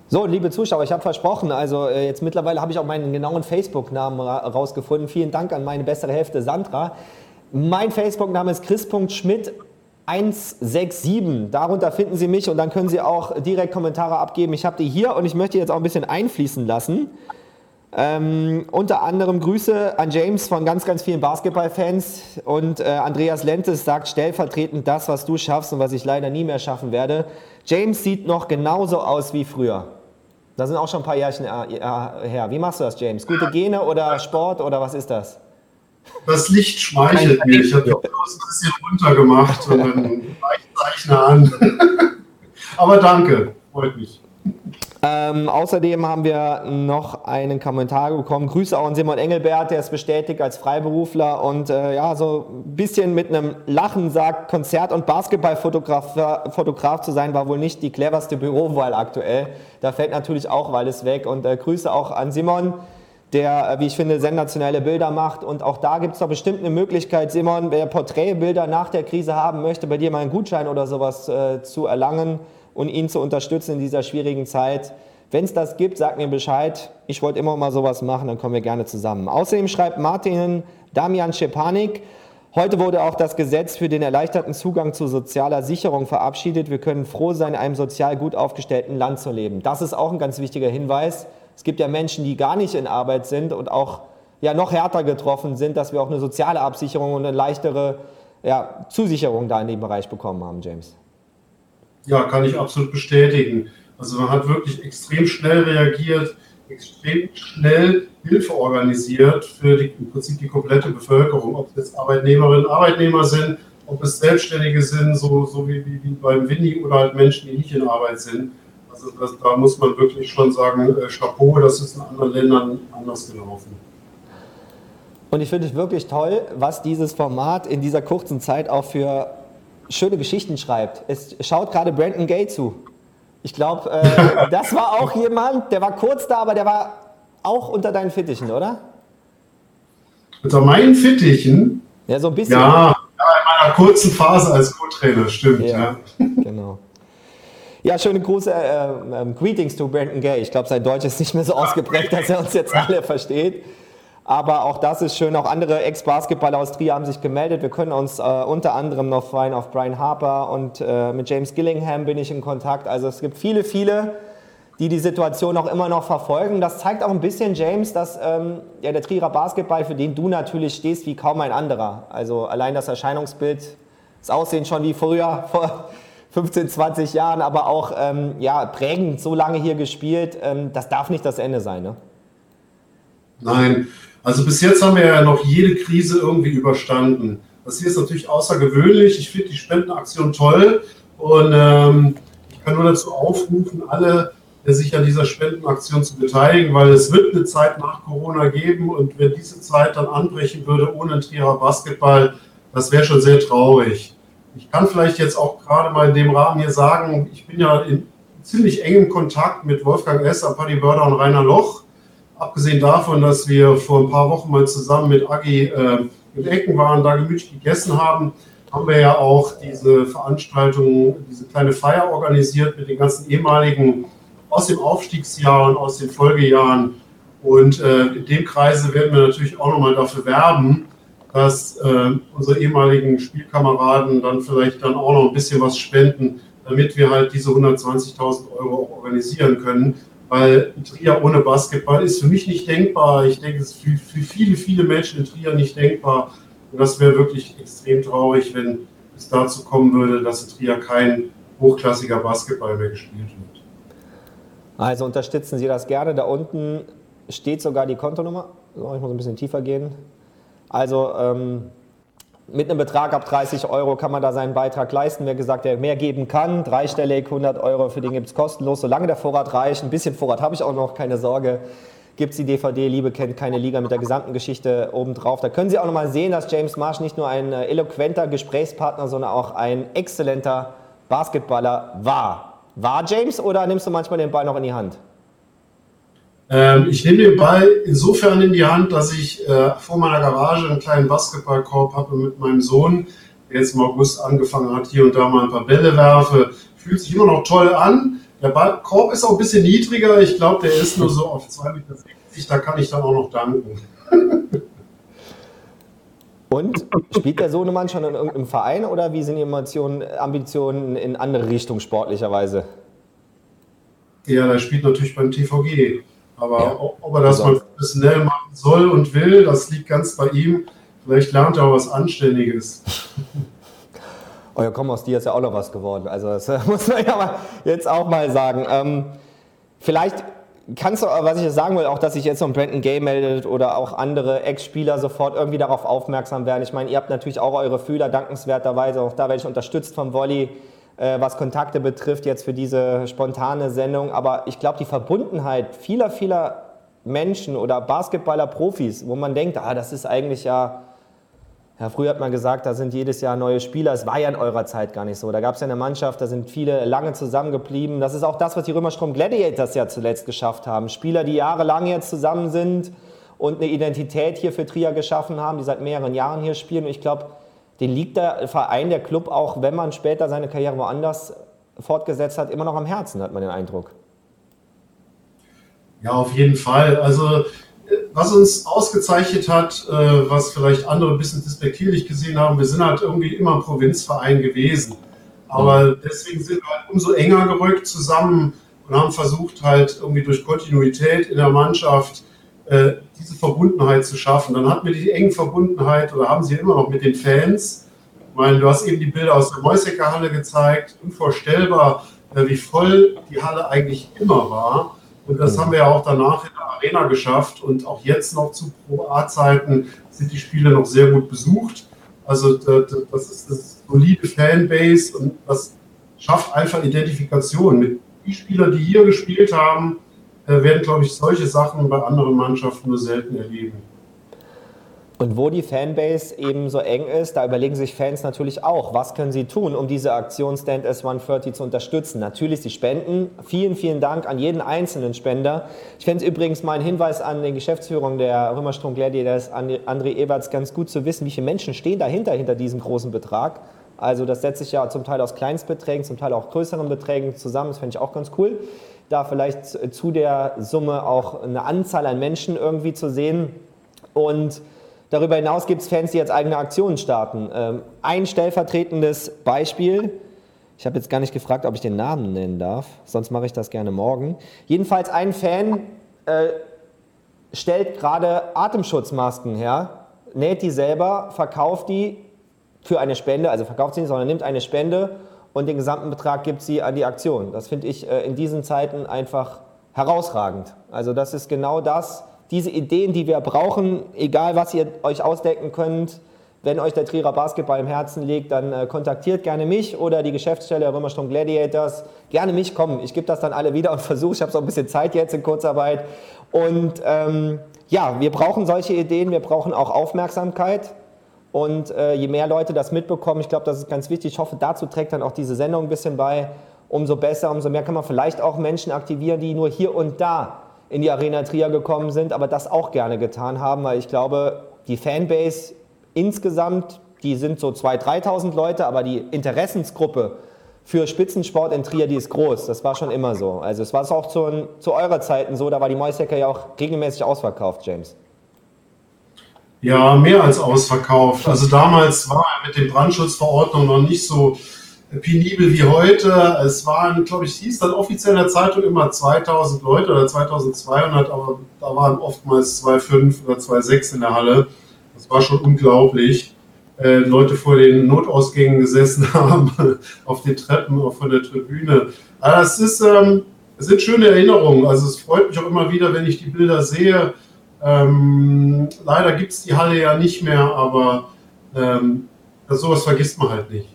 So, liebe Zuschauer, ich habe versprochen, also äh, jetzt mittlerweile habe ich auch meinen genauen Facebook-Namen ra rausgefunden. Vielen Dank an meine bessere Hälfte Sandra. Mein Facebook-Name ist chris.schmidt. 167. Darunter finden Sie mich und dann können Sie auch direkt Kommentare abgeben. Ich habe die hier und ich möchte jetzt auch ein bisschen einfließen lassen. Ähm, unter anderem Grüße an James von ganz, ganz vielen Basketballfans und äh, Andreas Lentes sagt stellvertretend das, was du schaffst und was ich leider nie mehr schaffen werde. James sieht noch genauso aus wie früher. Da sind auch schon ein paar Jährchen äh, her. Wie machst du das, James? Gute Gene oder Sport oder was ist das? Das Licht schmeichelt mir. Ich habe die Autos ein bisschen runtergemacht und dann Zeichner an. Aber danke, freut mich. Ähm, außerdem haben wir noch einen Kommentar bekommen. Grüße auch an Simon Engelbert, der ist bestätigt als Freiberufler und äh, ja, so ein bisschen mit einem Lachen sagt, Konzert- und Basketballfotograf Fotograf zu sein, war wohl nicht die cleverste Bürowahl aktuell. Da fällt natürlich auch alles weg. Und äh, Grüße auch an Simon, der, äh, wie ich finde, sensationelle Bilder macht. Und auch da gibt es doch bestimmt eine Möglichkeit, Simon, wer Porträtbilder nach der Krise haben möchte, bei dir mal einen Gutschein oder sowas äh, zu erlangen und ihn zu unterstützen in dieser schwierigen Zeit. Wenn es das gibt, sagt mir Bescheid. Ich wollte immer mal sowas machen, dann kommen wir gerne zusammen. Außerdem schreibt Martin Damian Schepanik, heute wurde auch das Gesetz für den erleichterten Zugang zu sozialer Sicherung verabschiedet. Wir können froh sein, in einem sozial gut aufgestellten Land zu leben. Das ist auch ein ganz wichtiger Hinweis. Es gibt ja Menschen, die gar nicht in Arbeit sind und auch ja, noch härter getroffen sind, dass wir auch eine soziale Absicherung und eine leichtere ja, Zusicherung da in dem Bereich bekommen haben, James. Ja, kann ich absolut bestätigen. Also man hat wirklich extrem schnell reagiert, extrem schnell Hilfe organisiert für die, im Prinzip die komplette Bevölkerung, ob es jetzt Arbeitnehmerinnen Arbeitnehmer sind, ob es Selbstständige sind, so, so wie, wie, wie beim Winnie oder halt Menschen, die nicht in Arbeit sind. Also das, da muss man wirklich schon sagen, äh, Chapeau, das ist in anderen Ländern anders gelaufen. Und ich finde es wirklich toll, was dieses Format in dieser kurzen Zeit auch für schöne Geschichten schreibt. Es schaut gerade Brandon Gay zu. Ich glaube, äh, das war auch jemand, der war kurz da, aber der war auch unter deinen Fittichen, oder? Unter meinen Fittichen? Ja, so ein bisschen. Ja, in meiner kurzen Phase als Co-Trainer, stimmt. Ja, ja. genau. Ja, schöne Grüße, äh, äh, Greetings to Brandon Gay. Ich glaube, sein Deutsch ist nicht mehr so ausgeprägt, dass er uns jetzt alle versteht. Aber auch das ist schön. Auch andere Ex-Basketballer aus Trier haben sich gemeldet. Wir können uns äh, unter anderem noch freuen auf Brian Harper und äh, mit James Gillingham bin ich in Kontakt. Also es gibt viele, viele, die die Situation auch immer noch verfolgen. Das zeigt auch ein bisschen, James, dass ähm, ja, der Trierer Basketball, für den du natürlich stehst, wie kaum ein anderer. Also allein das Erscheinungsbild, das Aussehen schon wie früher, vor 15, 20 Jahren, aber auch ähm, ja, prägend so lange hier gespielt. Ähm, das darf nicht das Ende sein, ne? Nein, also bis jetzt haben wir ja noch jede Krise irgendwie überstanden. Das hier ist natürlich außergewöhnlich. Ich finde die Spendenaktion toll und ähm, ich kann nur dazu aufrufen, alle sich an dieser Spendenaktion zu beteiligen, weil es wird eine Zeit nach Corona geben und wenn diese Zeit dann anbrechen würde ohne Trierer Basketball, das wäre schon sehr traurig. Ich kann vielleicht jetzt auch gerade mal in dem Rahmen hier sagen, ich bin ja in ziemlich engem Kontakt mit Wolfgang Esser, Paddy Börder und Rainer Loch. Abgesehen davon, dass wir vor ein paar Wochen mal zusammen mit Agi äh, in Ecken waren, da gemütlich gegessen haben, haben wir ja auch diese Veranstaltung, diese kleine Feier organisiert mit den ganzen ehemaligen aus dem Aufstiegsjahr und aus den Folgejahren. Und äh, in dem Kreise werden wir natürlich auch nochmal dafür werben, dass äh, unsere ehemaligen Spielkameraden dann vielleicht dann auch noch ein bisschen was spenden, damit wir halt diese 120.000 Euro auch organisieren können weil Trier ohne Basketball ist für mich nicht denkbar. Ich denke, es ist für, für viele, viele Menschen in Trier nicht denkbar. Und das wäre wirklich extrem traurig, wenn es dazu kommen würde, dass in Trier kein hochklassiger Basketball mehr gespielt wird. Also unterstützen Sie das gerne. Da unten steht sogar die Kontonummer. So, ich muss ein bisschen tiefer gehen. Also ähm, mit einem Betrag ab 30 Euro kann man da seinen Beitrag leisten. Wer gesagt, der mehr geben kann, dreistellig, 100 Euro, für den gibt es kostenlos, solange der Vorrat reicht. Ein bisschen Vorrat habe ich auch noch, keine Sorge. Gibt es die DVD, Liebe kennt keine Liga mit der gesamten Geschichte obendrauf. Da können Sie auch noch mal sehen, dass James Marsh nicht nur ein äh, eloquenter Gesprächspartner, sondern auch ein exzellenter Basketballer war. War James oder nimmst du manchmal den Ball noch in die Hand? Ähm, ich nehme den Ball insofern in die Hand, dass ich äh, vor meiner Garage einen kleinen Basketballkorb habe mit meinem Sohn, der jetzt im August angefangen hat, hier und da mal ein paar Bälle werfe. Fühlt sich immer noch toll an. Der Ball Korb ist auch ein bisschen niedriger. Ich glaube, der ist nur so auf 2,60 Meter. Da kann ich dann auch noch danken. Und spielt der Sohnemann schon in irgendeinem Verein oder wie sind die Emotionen, Ambitionen in andere Richtungen sportlicherweise? Ja, der spielt natürlich beim TVG. Aber ja. ob er das mal professionell machen soll und will, das liegt ganz bei ihm. Vielleicht lernt er auch was Anständiges. Oh ja, komm, aus dir ist ja auch noch was geworden. Also das muss man ja jetzt auch mal sagen. Ähm, vielleicht kannst du, was ich jetzt sagen will, auch, dass sich jetzt noch Brandon Gay meldet oder auch andere Ex-Spieler sofort irgendwie darauf aufmerksam werden. Ich meine, ihr habt natürlich auch eure Fühler dankenswerterweise, auch da werde ich unterstützt vom Volley äh, was Kontakte betrifft, jetzt für diese spontane Sendung. Aber ich glaube, die Verbundenheit vieler, vieler Menschen oder Basketballer, Profis, wo man denkt, ah, das ist eigentlich ja, ja, früher hat man gesagt, da sind jedes Jahr neue Spieler. Es war ja in eurer Zeit gar nicht so. Da gab es ja eine Mannschaft, da sind viele lange zusammengeblieben. Das ist auch das, was die Römerstrom Gladiators ja zuletzt geschafft haben. Spieler, die jahrelang jetzt zusammen sind und eine Identität hier für Trier geschaffen haben, die seit mehreren Jahren hier spielen. Und ich glaube, den liegt der Verein, der Club auch, wenn man später seine Karriere woanders fortgesetzt hat, immer noch am Herzen, hat man den Eindruck. Ja, auf jeden Fall. Also was uns ausgezeichnet hat, äh, was vielleicht andere ein bisschen despektierlich gesehen haben, wir sind halt irgendwie immer ein Provinzverein gewesen. Aber deswegen sind wir halt umso enger gerückt zusammen und haben versucht, halt irgendwie durch Kontinuität in der Mannschaft äh, diese Verbundenheit zu schaffen. Dann hatten wir die enge Verbundenheit oder haben sie immer noch mit den Fans. meine, du hast eben die Bilder aus der Mäusecker Halle gezeigt. Unvorstellbar, äh, wie voll die Halle eigentlich immer war. Und das mhm. haben wir ja auch danach in der Arena geschafft. Und auch jetzt noch zu Pro-A-Zeiten sind die Spiele noch sehr gut besucht. Also das ist das solide Fanbase und das schafft einfach Identifikation. Mit die Spieler, die hier gespielt haben, werden, glaube ich, solche Sachen bei anderen Mannschaften nur selten erleben. Und wo die Fanbase eben so eng ist, da überlegen sich Fans natürlich auch, was können sie tun, um diese Aktion Stand S130 zu unterstützen. Natürlich sie spenden. Vielen, vielen Dank an jeden einzelnen Spender. Ich fände es übrigens mal ein Hinweis an die Geschäftsführung der Römerstrom Gladiators, André Eberts, ganz gut zu wissen, wie viele Menschen stehen dahinter, hinter diesem großen Betrag. Also das setzt sich ja zum Teil aus Kleinstbeträgen, zum Teil auch größeren Beträgen zusammen. Das fände ich auch ganz cool. Da vielleicht zu der Summe auch eine Anzahl an Menschen irgendwie zu sehen. Und Darüber hinaus gibt es Fans, die jetzt eigene Aktionen starten. Ähm, ein stellvertretendes Beispiel, ich habe jetzt gar nicht gefragt, ob ich den Namen nennen darf, sonst mache ich das gerne morgen. Jedenfalls ein Fan äh, stellt gerade Atemschutzmasken her, näht die selber, verkauft die für eine Spende, also verkauft sie nicht, sondern nimmt eine Spende und den gesamten Betrag gibt sie an die Aktion. Das finde ich äh, in diesen Zeiten einfach herausragend. Also das ist genau das, diese Ideen, die wir brauchen, egal was ihr euch ausdenken könnt, wenn euch der Trierer Basketball im Herzen liegt, dann äh, kontaktiert gerne mich oder die Geschäftsstelle Römerstrom Gladiators. Gerne mich kommen. Ich gebe das dann alle wieder und versuche, ich habe so ein bisschen Zeit jetzt in Kurzarbeit. Und ähm, ja, wir brauchen solche Ideen, wir brauchen auch Aufmerksamkeit. Und äh, je mehr Leute das mitbekommen, ich glaube, das ist ganz wichtig. Ich hoffe, dazu trägt dann auch diese Sendung ein bisschen bei. Umso besser, umso mehr kann man vielleicht auch Menschen aktivieren, die nur hier und da in die Arena Trier gekommen sind, aber das auch gerne getan haben, weil ich glaube, die Fanbase insgesamt, die sind so 2.000, 3.000 Leute, aber die Interessensgruppe für Spitzensport in Trier, die ist groß. Das war schon immer so. Also es war auch zu, zu eurer Zeiten so, da war die Mäusecker ja auch regelmäßig ausverkauft, James. Ja, mehr als ausverkauft. Also damals war mit den Brandschutzverordnungen noch nicht so penibel wie heute. Es waren, glaube ich, hieß dann offiziell in der Zeitung immer 2000 Leute oder 2200, aber da waren oftmals 2,5 oder 2,6 in der Halle. Das war schon unglaublich. Äh, Leute vor den Notausgängen gesessen haben, auf den Treppen, auch vor der Tribüne. Aber es ist, ähm, es sind schöne Erinnerungen. Also es freut mich auch immer wieder, wenn ich die Bilder sehe. Ähm, leider gibt es die Halle ja nicht mehr, aber ähm, sowas vergisst man halt nicht.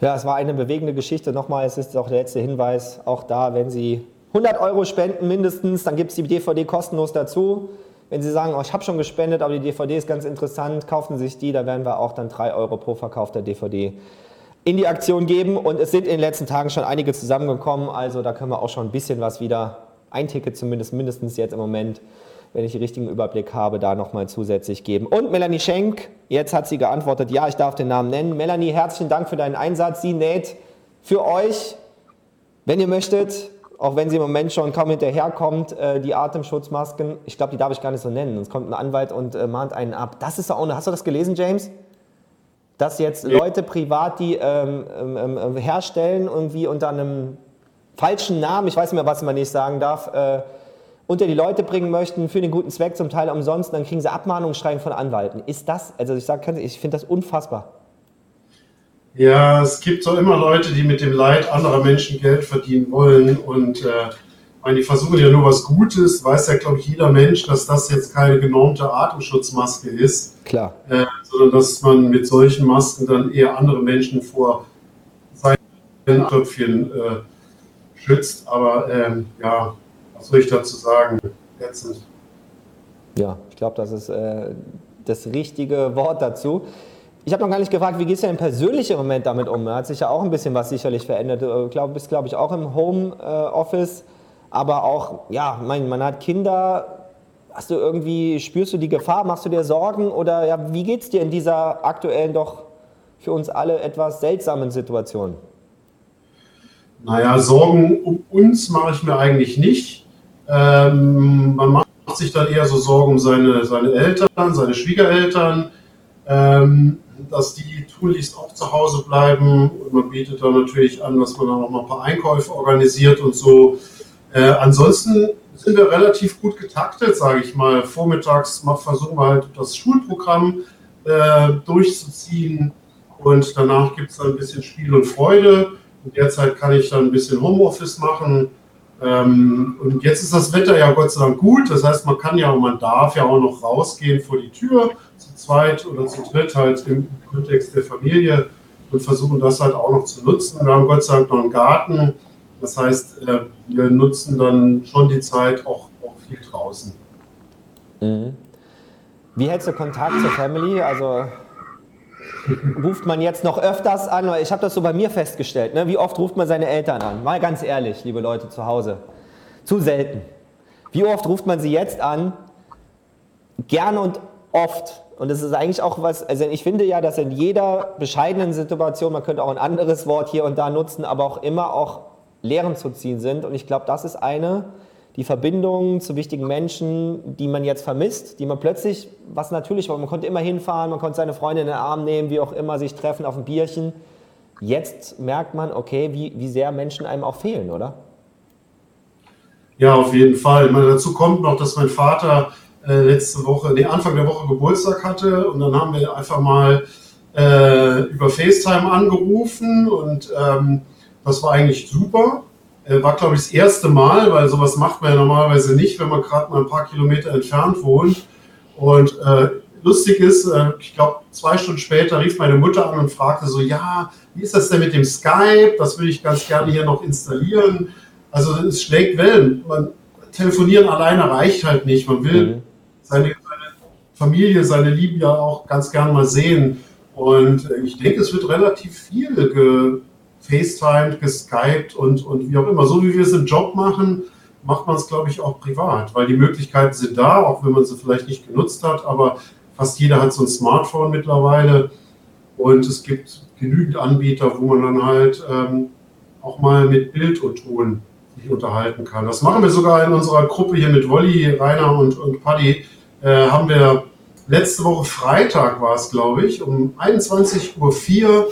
Ja, es war eine bewegende Geschichte. Nochmal, es ist auch der letzte Hinweis, auch da, wenn Sie 100 Euro spenden mindestens, dann gibt es die DVD kostenlos dazu. Wenn Sie sagen, oh, ich habe schon gespendet, aber die DVD ist ganz interessant, kaufen Sie sich die, da werden wir auch dann 3 Euro pro verkaufter DVD in die Aktion geben. Und es sind in den letzten Tagen schon einige zusammengekommen, also da können wir auch schon ein bisschen was wieder, ein Ticket zumindest mindestens jetzt im Moment wenn ich den richtigen Überblick habe, da nochmal zusätzlich geben. Und Melanie Schenk, jetzt hat sie geantwortet, ja, ich darf den Namen nennen. Melanie, herzlichen Dank für deinen Einsatz. Sie näht für euch, wenn ihr möchtet, auch wenn sie im Moment schon kaum hinterherkommt, äh, die Atemschutzmasken. Ich glaube, die darf ich gar nicht so nennen. Sonst kommt ein Anwalt und äh, mahnt einen ab. Das ist auch eine. Hast du das gelesen, James? Dass jetzt Leute privat die ähm, ähm, ähm, herstellen, irgendwie unter einem falschen Namen, ich weiß nicht mehr, was man nicht sagen darf, äh, unter die Leute bringen möchten, für den guten Zweck, zum Teil umsonst, dann kriegen sie Abmahnungsschreiben von Anwalten. Ist das, also ich sage, ich finde das unfassbar. Ja, es gibt so immer Leute, die mit dem Leid anderer Menschen Geld verdienen wollen und äh, die versuchen ja nur was Gutes. Weiß ja, glaube ich, jeder Mensch, dass das jetzt keine genormte Atemschutzmaske ist. Klar. Äh, sondern dass man mit solchen Masken dann eher andere Menschen vor seinen Tröpfchen äh, schützt. Aber ähm, ja, was soll ich dazu sagen? Ätzend. Ja, ich glaube, das ist äh, das richtige Wort dazu. Ich habe noch gar nicht gefragt, wie gehst du denn im Moment damit um? Hat sich ja auch ein bisschen was sicherlich verändert. Du glaub, bist, glaube ich, auch im Homeoffice, aber auch, ja, mein, man hat Kinder. Hast du irgendwie, spürst du die Gefahr? Machst du dir Sorgen? Oder ja, wie geht es dir in dieser aktuellen, doch für uns alle etwas seltsamen Situation? Naja, Sorgen um uns mache ich mir eigentlich nicht. Ähm, man macht sich dann eher so Sorgen um seine, seine Eltern, seine Schwiegereltern, ähm, dass die tunlichst auch zu Hause bleiben. Und man bietet dann natürlich an, dass man dann auch mal ein paar Einkäufe organisiert und so. Äh, ansonsten sind wir relativ gut getaktet, sage ich mal. Vormittags versuchen wir halt das Schulprogramm äh, durchzuziehen. Und danach gibt es dann ein bisschen Spiel und Freude. In der Zeit kann ich dann ein bisschen Homeoffice machen. Ähm, und jetzt ist das Wetter ja Gott sei Dank gut. Das heißt, man kann ja und man darf ja auch noch rausgehen vor die Tür, zu zweit oder zu dritt halt im Kontext der Familie und versuchen das halt auch noch zu nutzen. Wir haben Gott sei Dank noch einen Garten. Das heißt, äh, wir nutzen dann schon die Zeit auch, auch viel draußen. Mhm. Wie hältst du Kontakt zur Family? Also ruft man jetzt noch öfters an? Ich habe das so bei mir festgestellt. Ne? Wie oft ruft man seine Eltern an? Mal ganz ehrlich, liebe Leute zu Hause. Zu selten. Wie oft ruft man sie jetzt an? Gerne und oft. Und das ist eigentlich auch was, also ich finde ja, dass in jeder bescheidenen Situation, man könnte auch ein anderes Wort hier und da nutzen, aber auch immer auch Lehren zu ziehen sind. Und ich glaube, das ist eine, die Verbindung zu wichtigen Menschen, die man jetzt vermisst, die man plötzlich, was natürlich war, man konnte immer hinfahren, man konnte seine Freunde in den Arm nehmen, wie auch immer, sich treffen auf ein Bierchen. Jetzt merkt man, okay, wie, wie sehr Menschen einem auch fehlen, oder? Ja, auf jeden Fall. Meine, dazu kommt noch, dass mein Vater äh, letzte Woche, nee, Anfang der Woche Geburtstag hatte und dann haben wir einfach mal äh, über FaceTime angerufen und ähm, das war eigentlich super. Äh, war, glaube ich, das erste Mal, weil sowas macht man ja normalerweise nicht, wenn man gerade mal ein paar Kilometer entfernt wohnt. Und äh, lustig ist, äh, ich glaube, zwei Stunden später rief meine Mutter an und fragte so, ja, wie ist das denn mit dem Skype? Das würde ich ganz gerne hier noch installieren. Also es schlägt Wellen. Man, telefonieren alleine reicht halt nicht. Man will mhm. seine, seine, Familie, seine Lieben ja auch ganz gern mal sehen. Und äh, ich denke, es wird relativ viel FaceTimed, geskypt und, und wie auch immer. So wie wir es im Job machen, macht man es, glaube ich, auch privat, weil die Möglichkeiten sind da, auch wenn man sie vielleicht nicht genutzt hat, aber fast jeder hat so ein Smartphone mittlerweile und es gibt genügend Anbieter, wo man dann halt ähm, auch mal mit Bild und Ton sich unterhalten kann. Das machen wir sogar in unserer Gruppe hier mit Wolli, Rainer und, und Paddy. Äh, haben wir letzte Woche Freitag war es, glaube ich, um 21.04 Uhr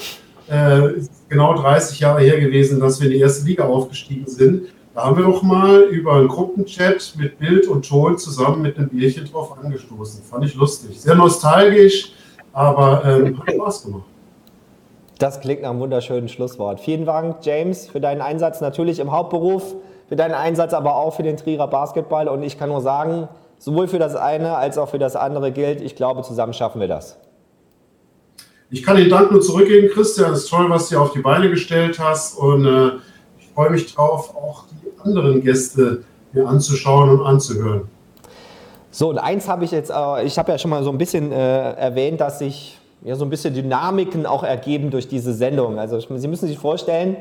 äh, genau 30 Jahre her gewesen, dass wir in die erste Liga aufgestiegen sind. Da haben wir doch mal über einen Gruppenchat mit Bild und Ton zusammen mit einem Bierchen drauf angestoßen. Fand ich lustig. Sehr nostalgisch, aber ähm, hat Spaß gemacht. Das klingt nach einem wunderschönen Schlusswort. Vielen Dank, James, für deinen Einsatz natürlich im Hauptberuf, für deinen Einsatz aber auch für den Trierer Basketball. Und ich kann nur sagen, sowohl für das eine als auch für das andere gilt, ich glaube, zusammen schaffen wir das. Ich kann den Dank nur zurückgeben, Christian. Es ist toll, was du auf die Beine gestellt hast. Und äh, ich freue mich drauf, auch die anderen Gäste mir anzuschauen und anzuhören. So, und eins habe ich jetzt, äh, ich habe ja schon mal so ein bisschen äh, erwähnt, dass sich ja so ein bisschen Dynamiken auch ergeben durch diese Sendung. Also Sie müssen sich vorstellen,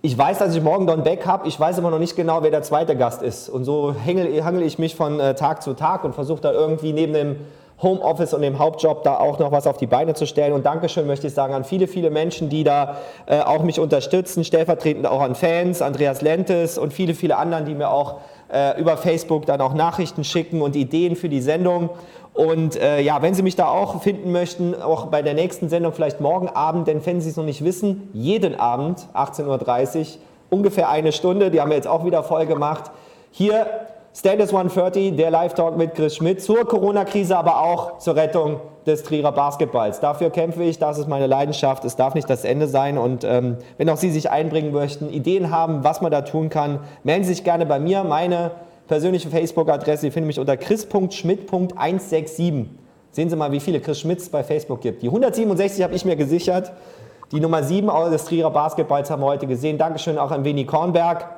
ich weiß, dass ich morgen Don Beck habe, ich weiß aber noch nicht genau, wer der zweite Gast ist. Und so hangel, ich mich von äh, Tag zu Tag und versuche da irgendwie neben dem Homeoffice und dem Hauptjob da auch noch was auf die Beine zu stellen. Und Dankeschön möchte ich sagen an viele, viele Menschen, die da äh, auch mich unterstützen, stellvertretend auch an Fans, Andreas Lentes und viele, viele anderen, die mir auch äh, über Facebook dann auch Nachrichten schicken und Ideen für die Sendung. Und äh, ja, wenn Sie mich da auch finden möchten, auch bei der nächsten Sendung, vielleicht morgen Abend, denn wenn Sie es noch nicht wissen, jeden Abend, 18.30 Uhr, ungefähr eine Stunde, die haben wir jetzt auch wieder voll gemacht, hier Status 130, der Live-Talk mit Chris Schmidt zur Corona-Krise, aber auch zur Rettung des Trierer Basketballs. Dafür kämpfe ich, das ist meine Leidenschaft. Es darf nicht das Ende sein. Und ähm, wenn auch Sie sich einbringen möchten, Ideen haben, was man da tun kann, melden Sie sich gerne bei mir. Meine persönliche Facebook-Adresse, Sie finden mich unter chris.schmidt.167. Sehen Sie mal, wie viele Chris Schmidts bei Facebook gibt. Die 167 habe ich mir gesichert. Die Nummer 7 des Trierer Basketballs haben wir heute gesehen. Dankeschön auch an Winnie Kornberg.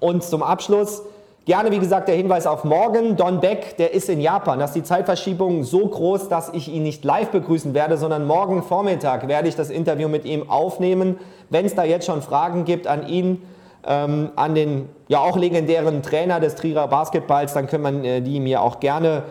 Und zum Abschluss Gerne, wie gesagt, der Hinweis auf morgen. Don Beck, der ist in Japan. Das ist die Zeitverschiebung so groß, dass ich ihn nicht live begrüßen werde, sondern morgen Vormittag werde ich das Interview mit ihm aufnehmen. Wenn es da jetzt schon Fragen gibt an ihn, ähm, an den ja auch legendären Trainer des Trierer Basketballs, dann kann man äh, die mir auch gerne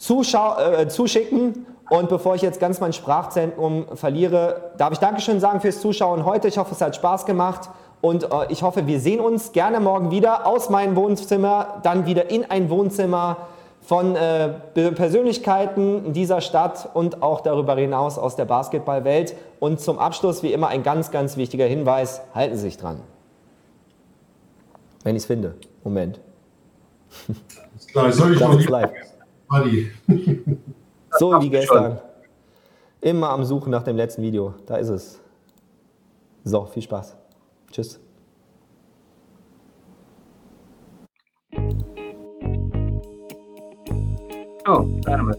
äh, zuschicken. Und bevor ich jetzt ganz mein Sprachzentrum verliere, darf ich Dankeschön sagen fürs Zuschauen heute. Ich hoffe, es hat Spaß gemacht. Und äh, ich hoffe, wir sehen uns gerne morgen wieder aus meinem Wohnzimmer, dann wieder in ein Wohnzimmer von äh, Persönlichkeiten dieser Stadt und auch darüber hinaus aus der Basketballwelt. Und zum Abschluss, wie immer, ein ganz, ganz wichtiger Hinweis, halten Sie sich dran. Wenn ich es finde. Moment. Ist klar, soll ich noch live. so wie gestern. Immer am Suchen nach dem letzten Video. Da ist es. So, viel Spaß. Tschüss. Oh, Fun.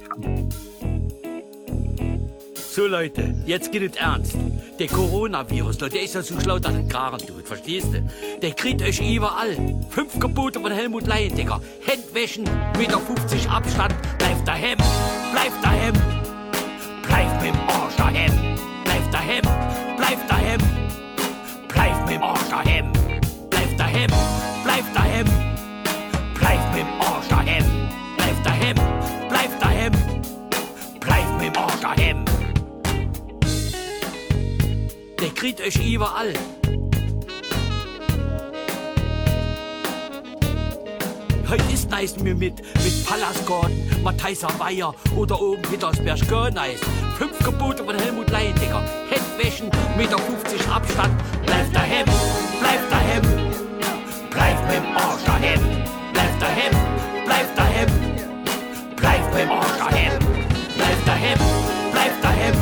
So Leute, jetzt geht es ernst. Der Coronavirus, der ist ja so schlau, dass er Karen tut, verstehst du? Der kriegt euch überall. Fünf Gebote von Helmut Leyen, Digga. Händwäschen, Meter 50 Abstand, bleibt daheim, bleibt daheim. Bleibt mit dem daheim, bleibt daheim. Bleibt mit dem Arsch daheim, bleibt daheim, bleibt daheim. Bleibt mit dem Arsch daheim. Der kriegt euch überall. Heute ist nice mir mit, mit Pallasgarten, Matthijser Weiher oder oben Petersberg gar nice. Fünf Gebote von Helmut Leyen, Digga. Händwäschen, Meter 50 Abstand. Bleib daheim, bleib daheim. Bleib mit dem Arsch daheim. Bleib daheim, bleib daheim. Bleib mit dem Arsch daheim. Bleib daheim, bleib daheim.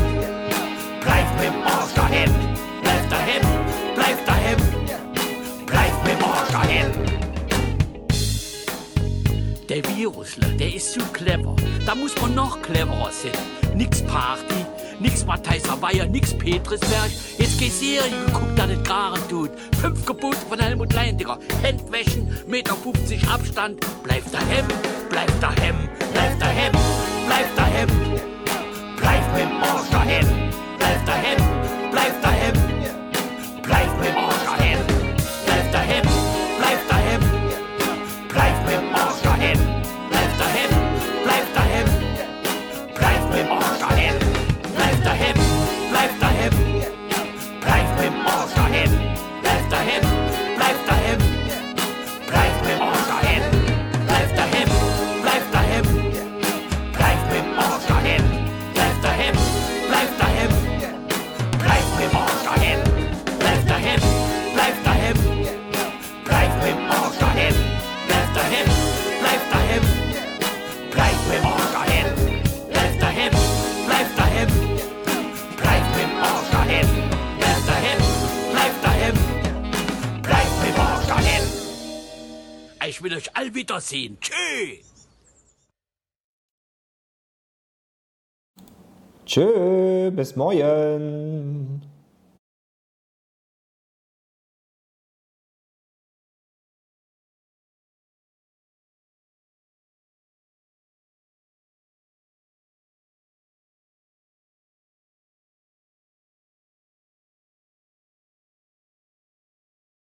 Bleib mit dem Arsch daheim. Bleib daheim, bleib daheim. Bleib mit dem Arsch daheim. Der Virusler, der ist zu clever. Da muss man noch cleverer sein. Nix Party, nix Matthijser Weiher, nix Petrisberg. Jetzt geh Serie geguckt, dass es Garen tut. Fünf Gebote von Helmut Leyen, Digga. Meter 50 Abstand. Bleib daheim, bleib daheim, bleib daheim, bleib daheim. Bleib mit dem Arsch daheim, bleib daheim, euch all wiedersehen. Tschüss. Tschö, bis morgen.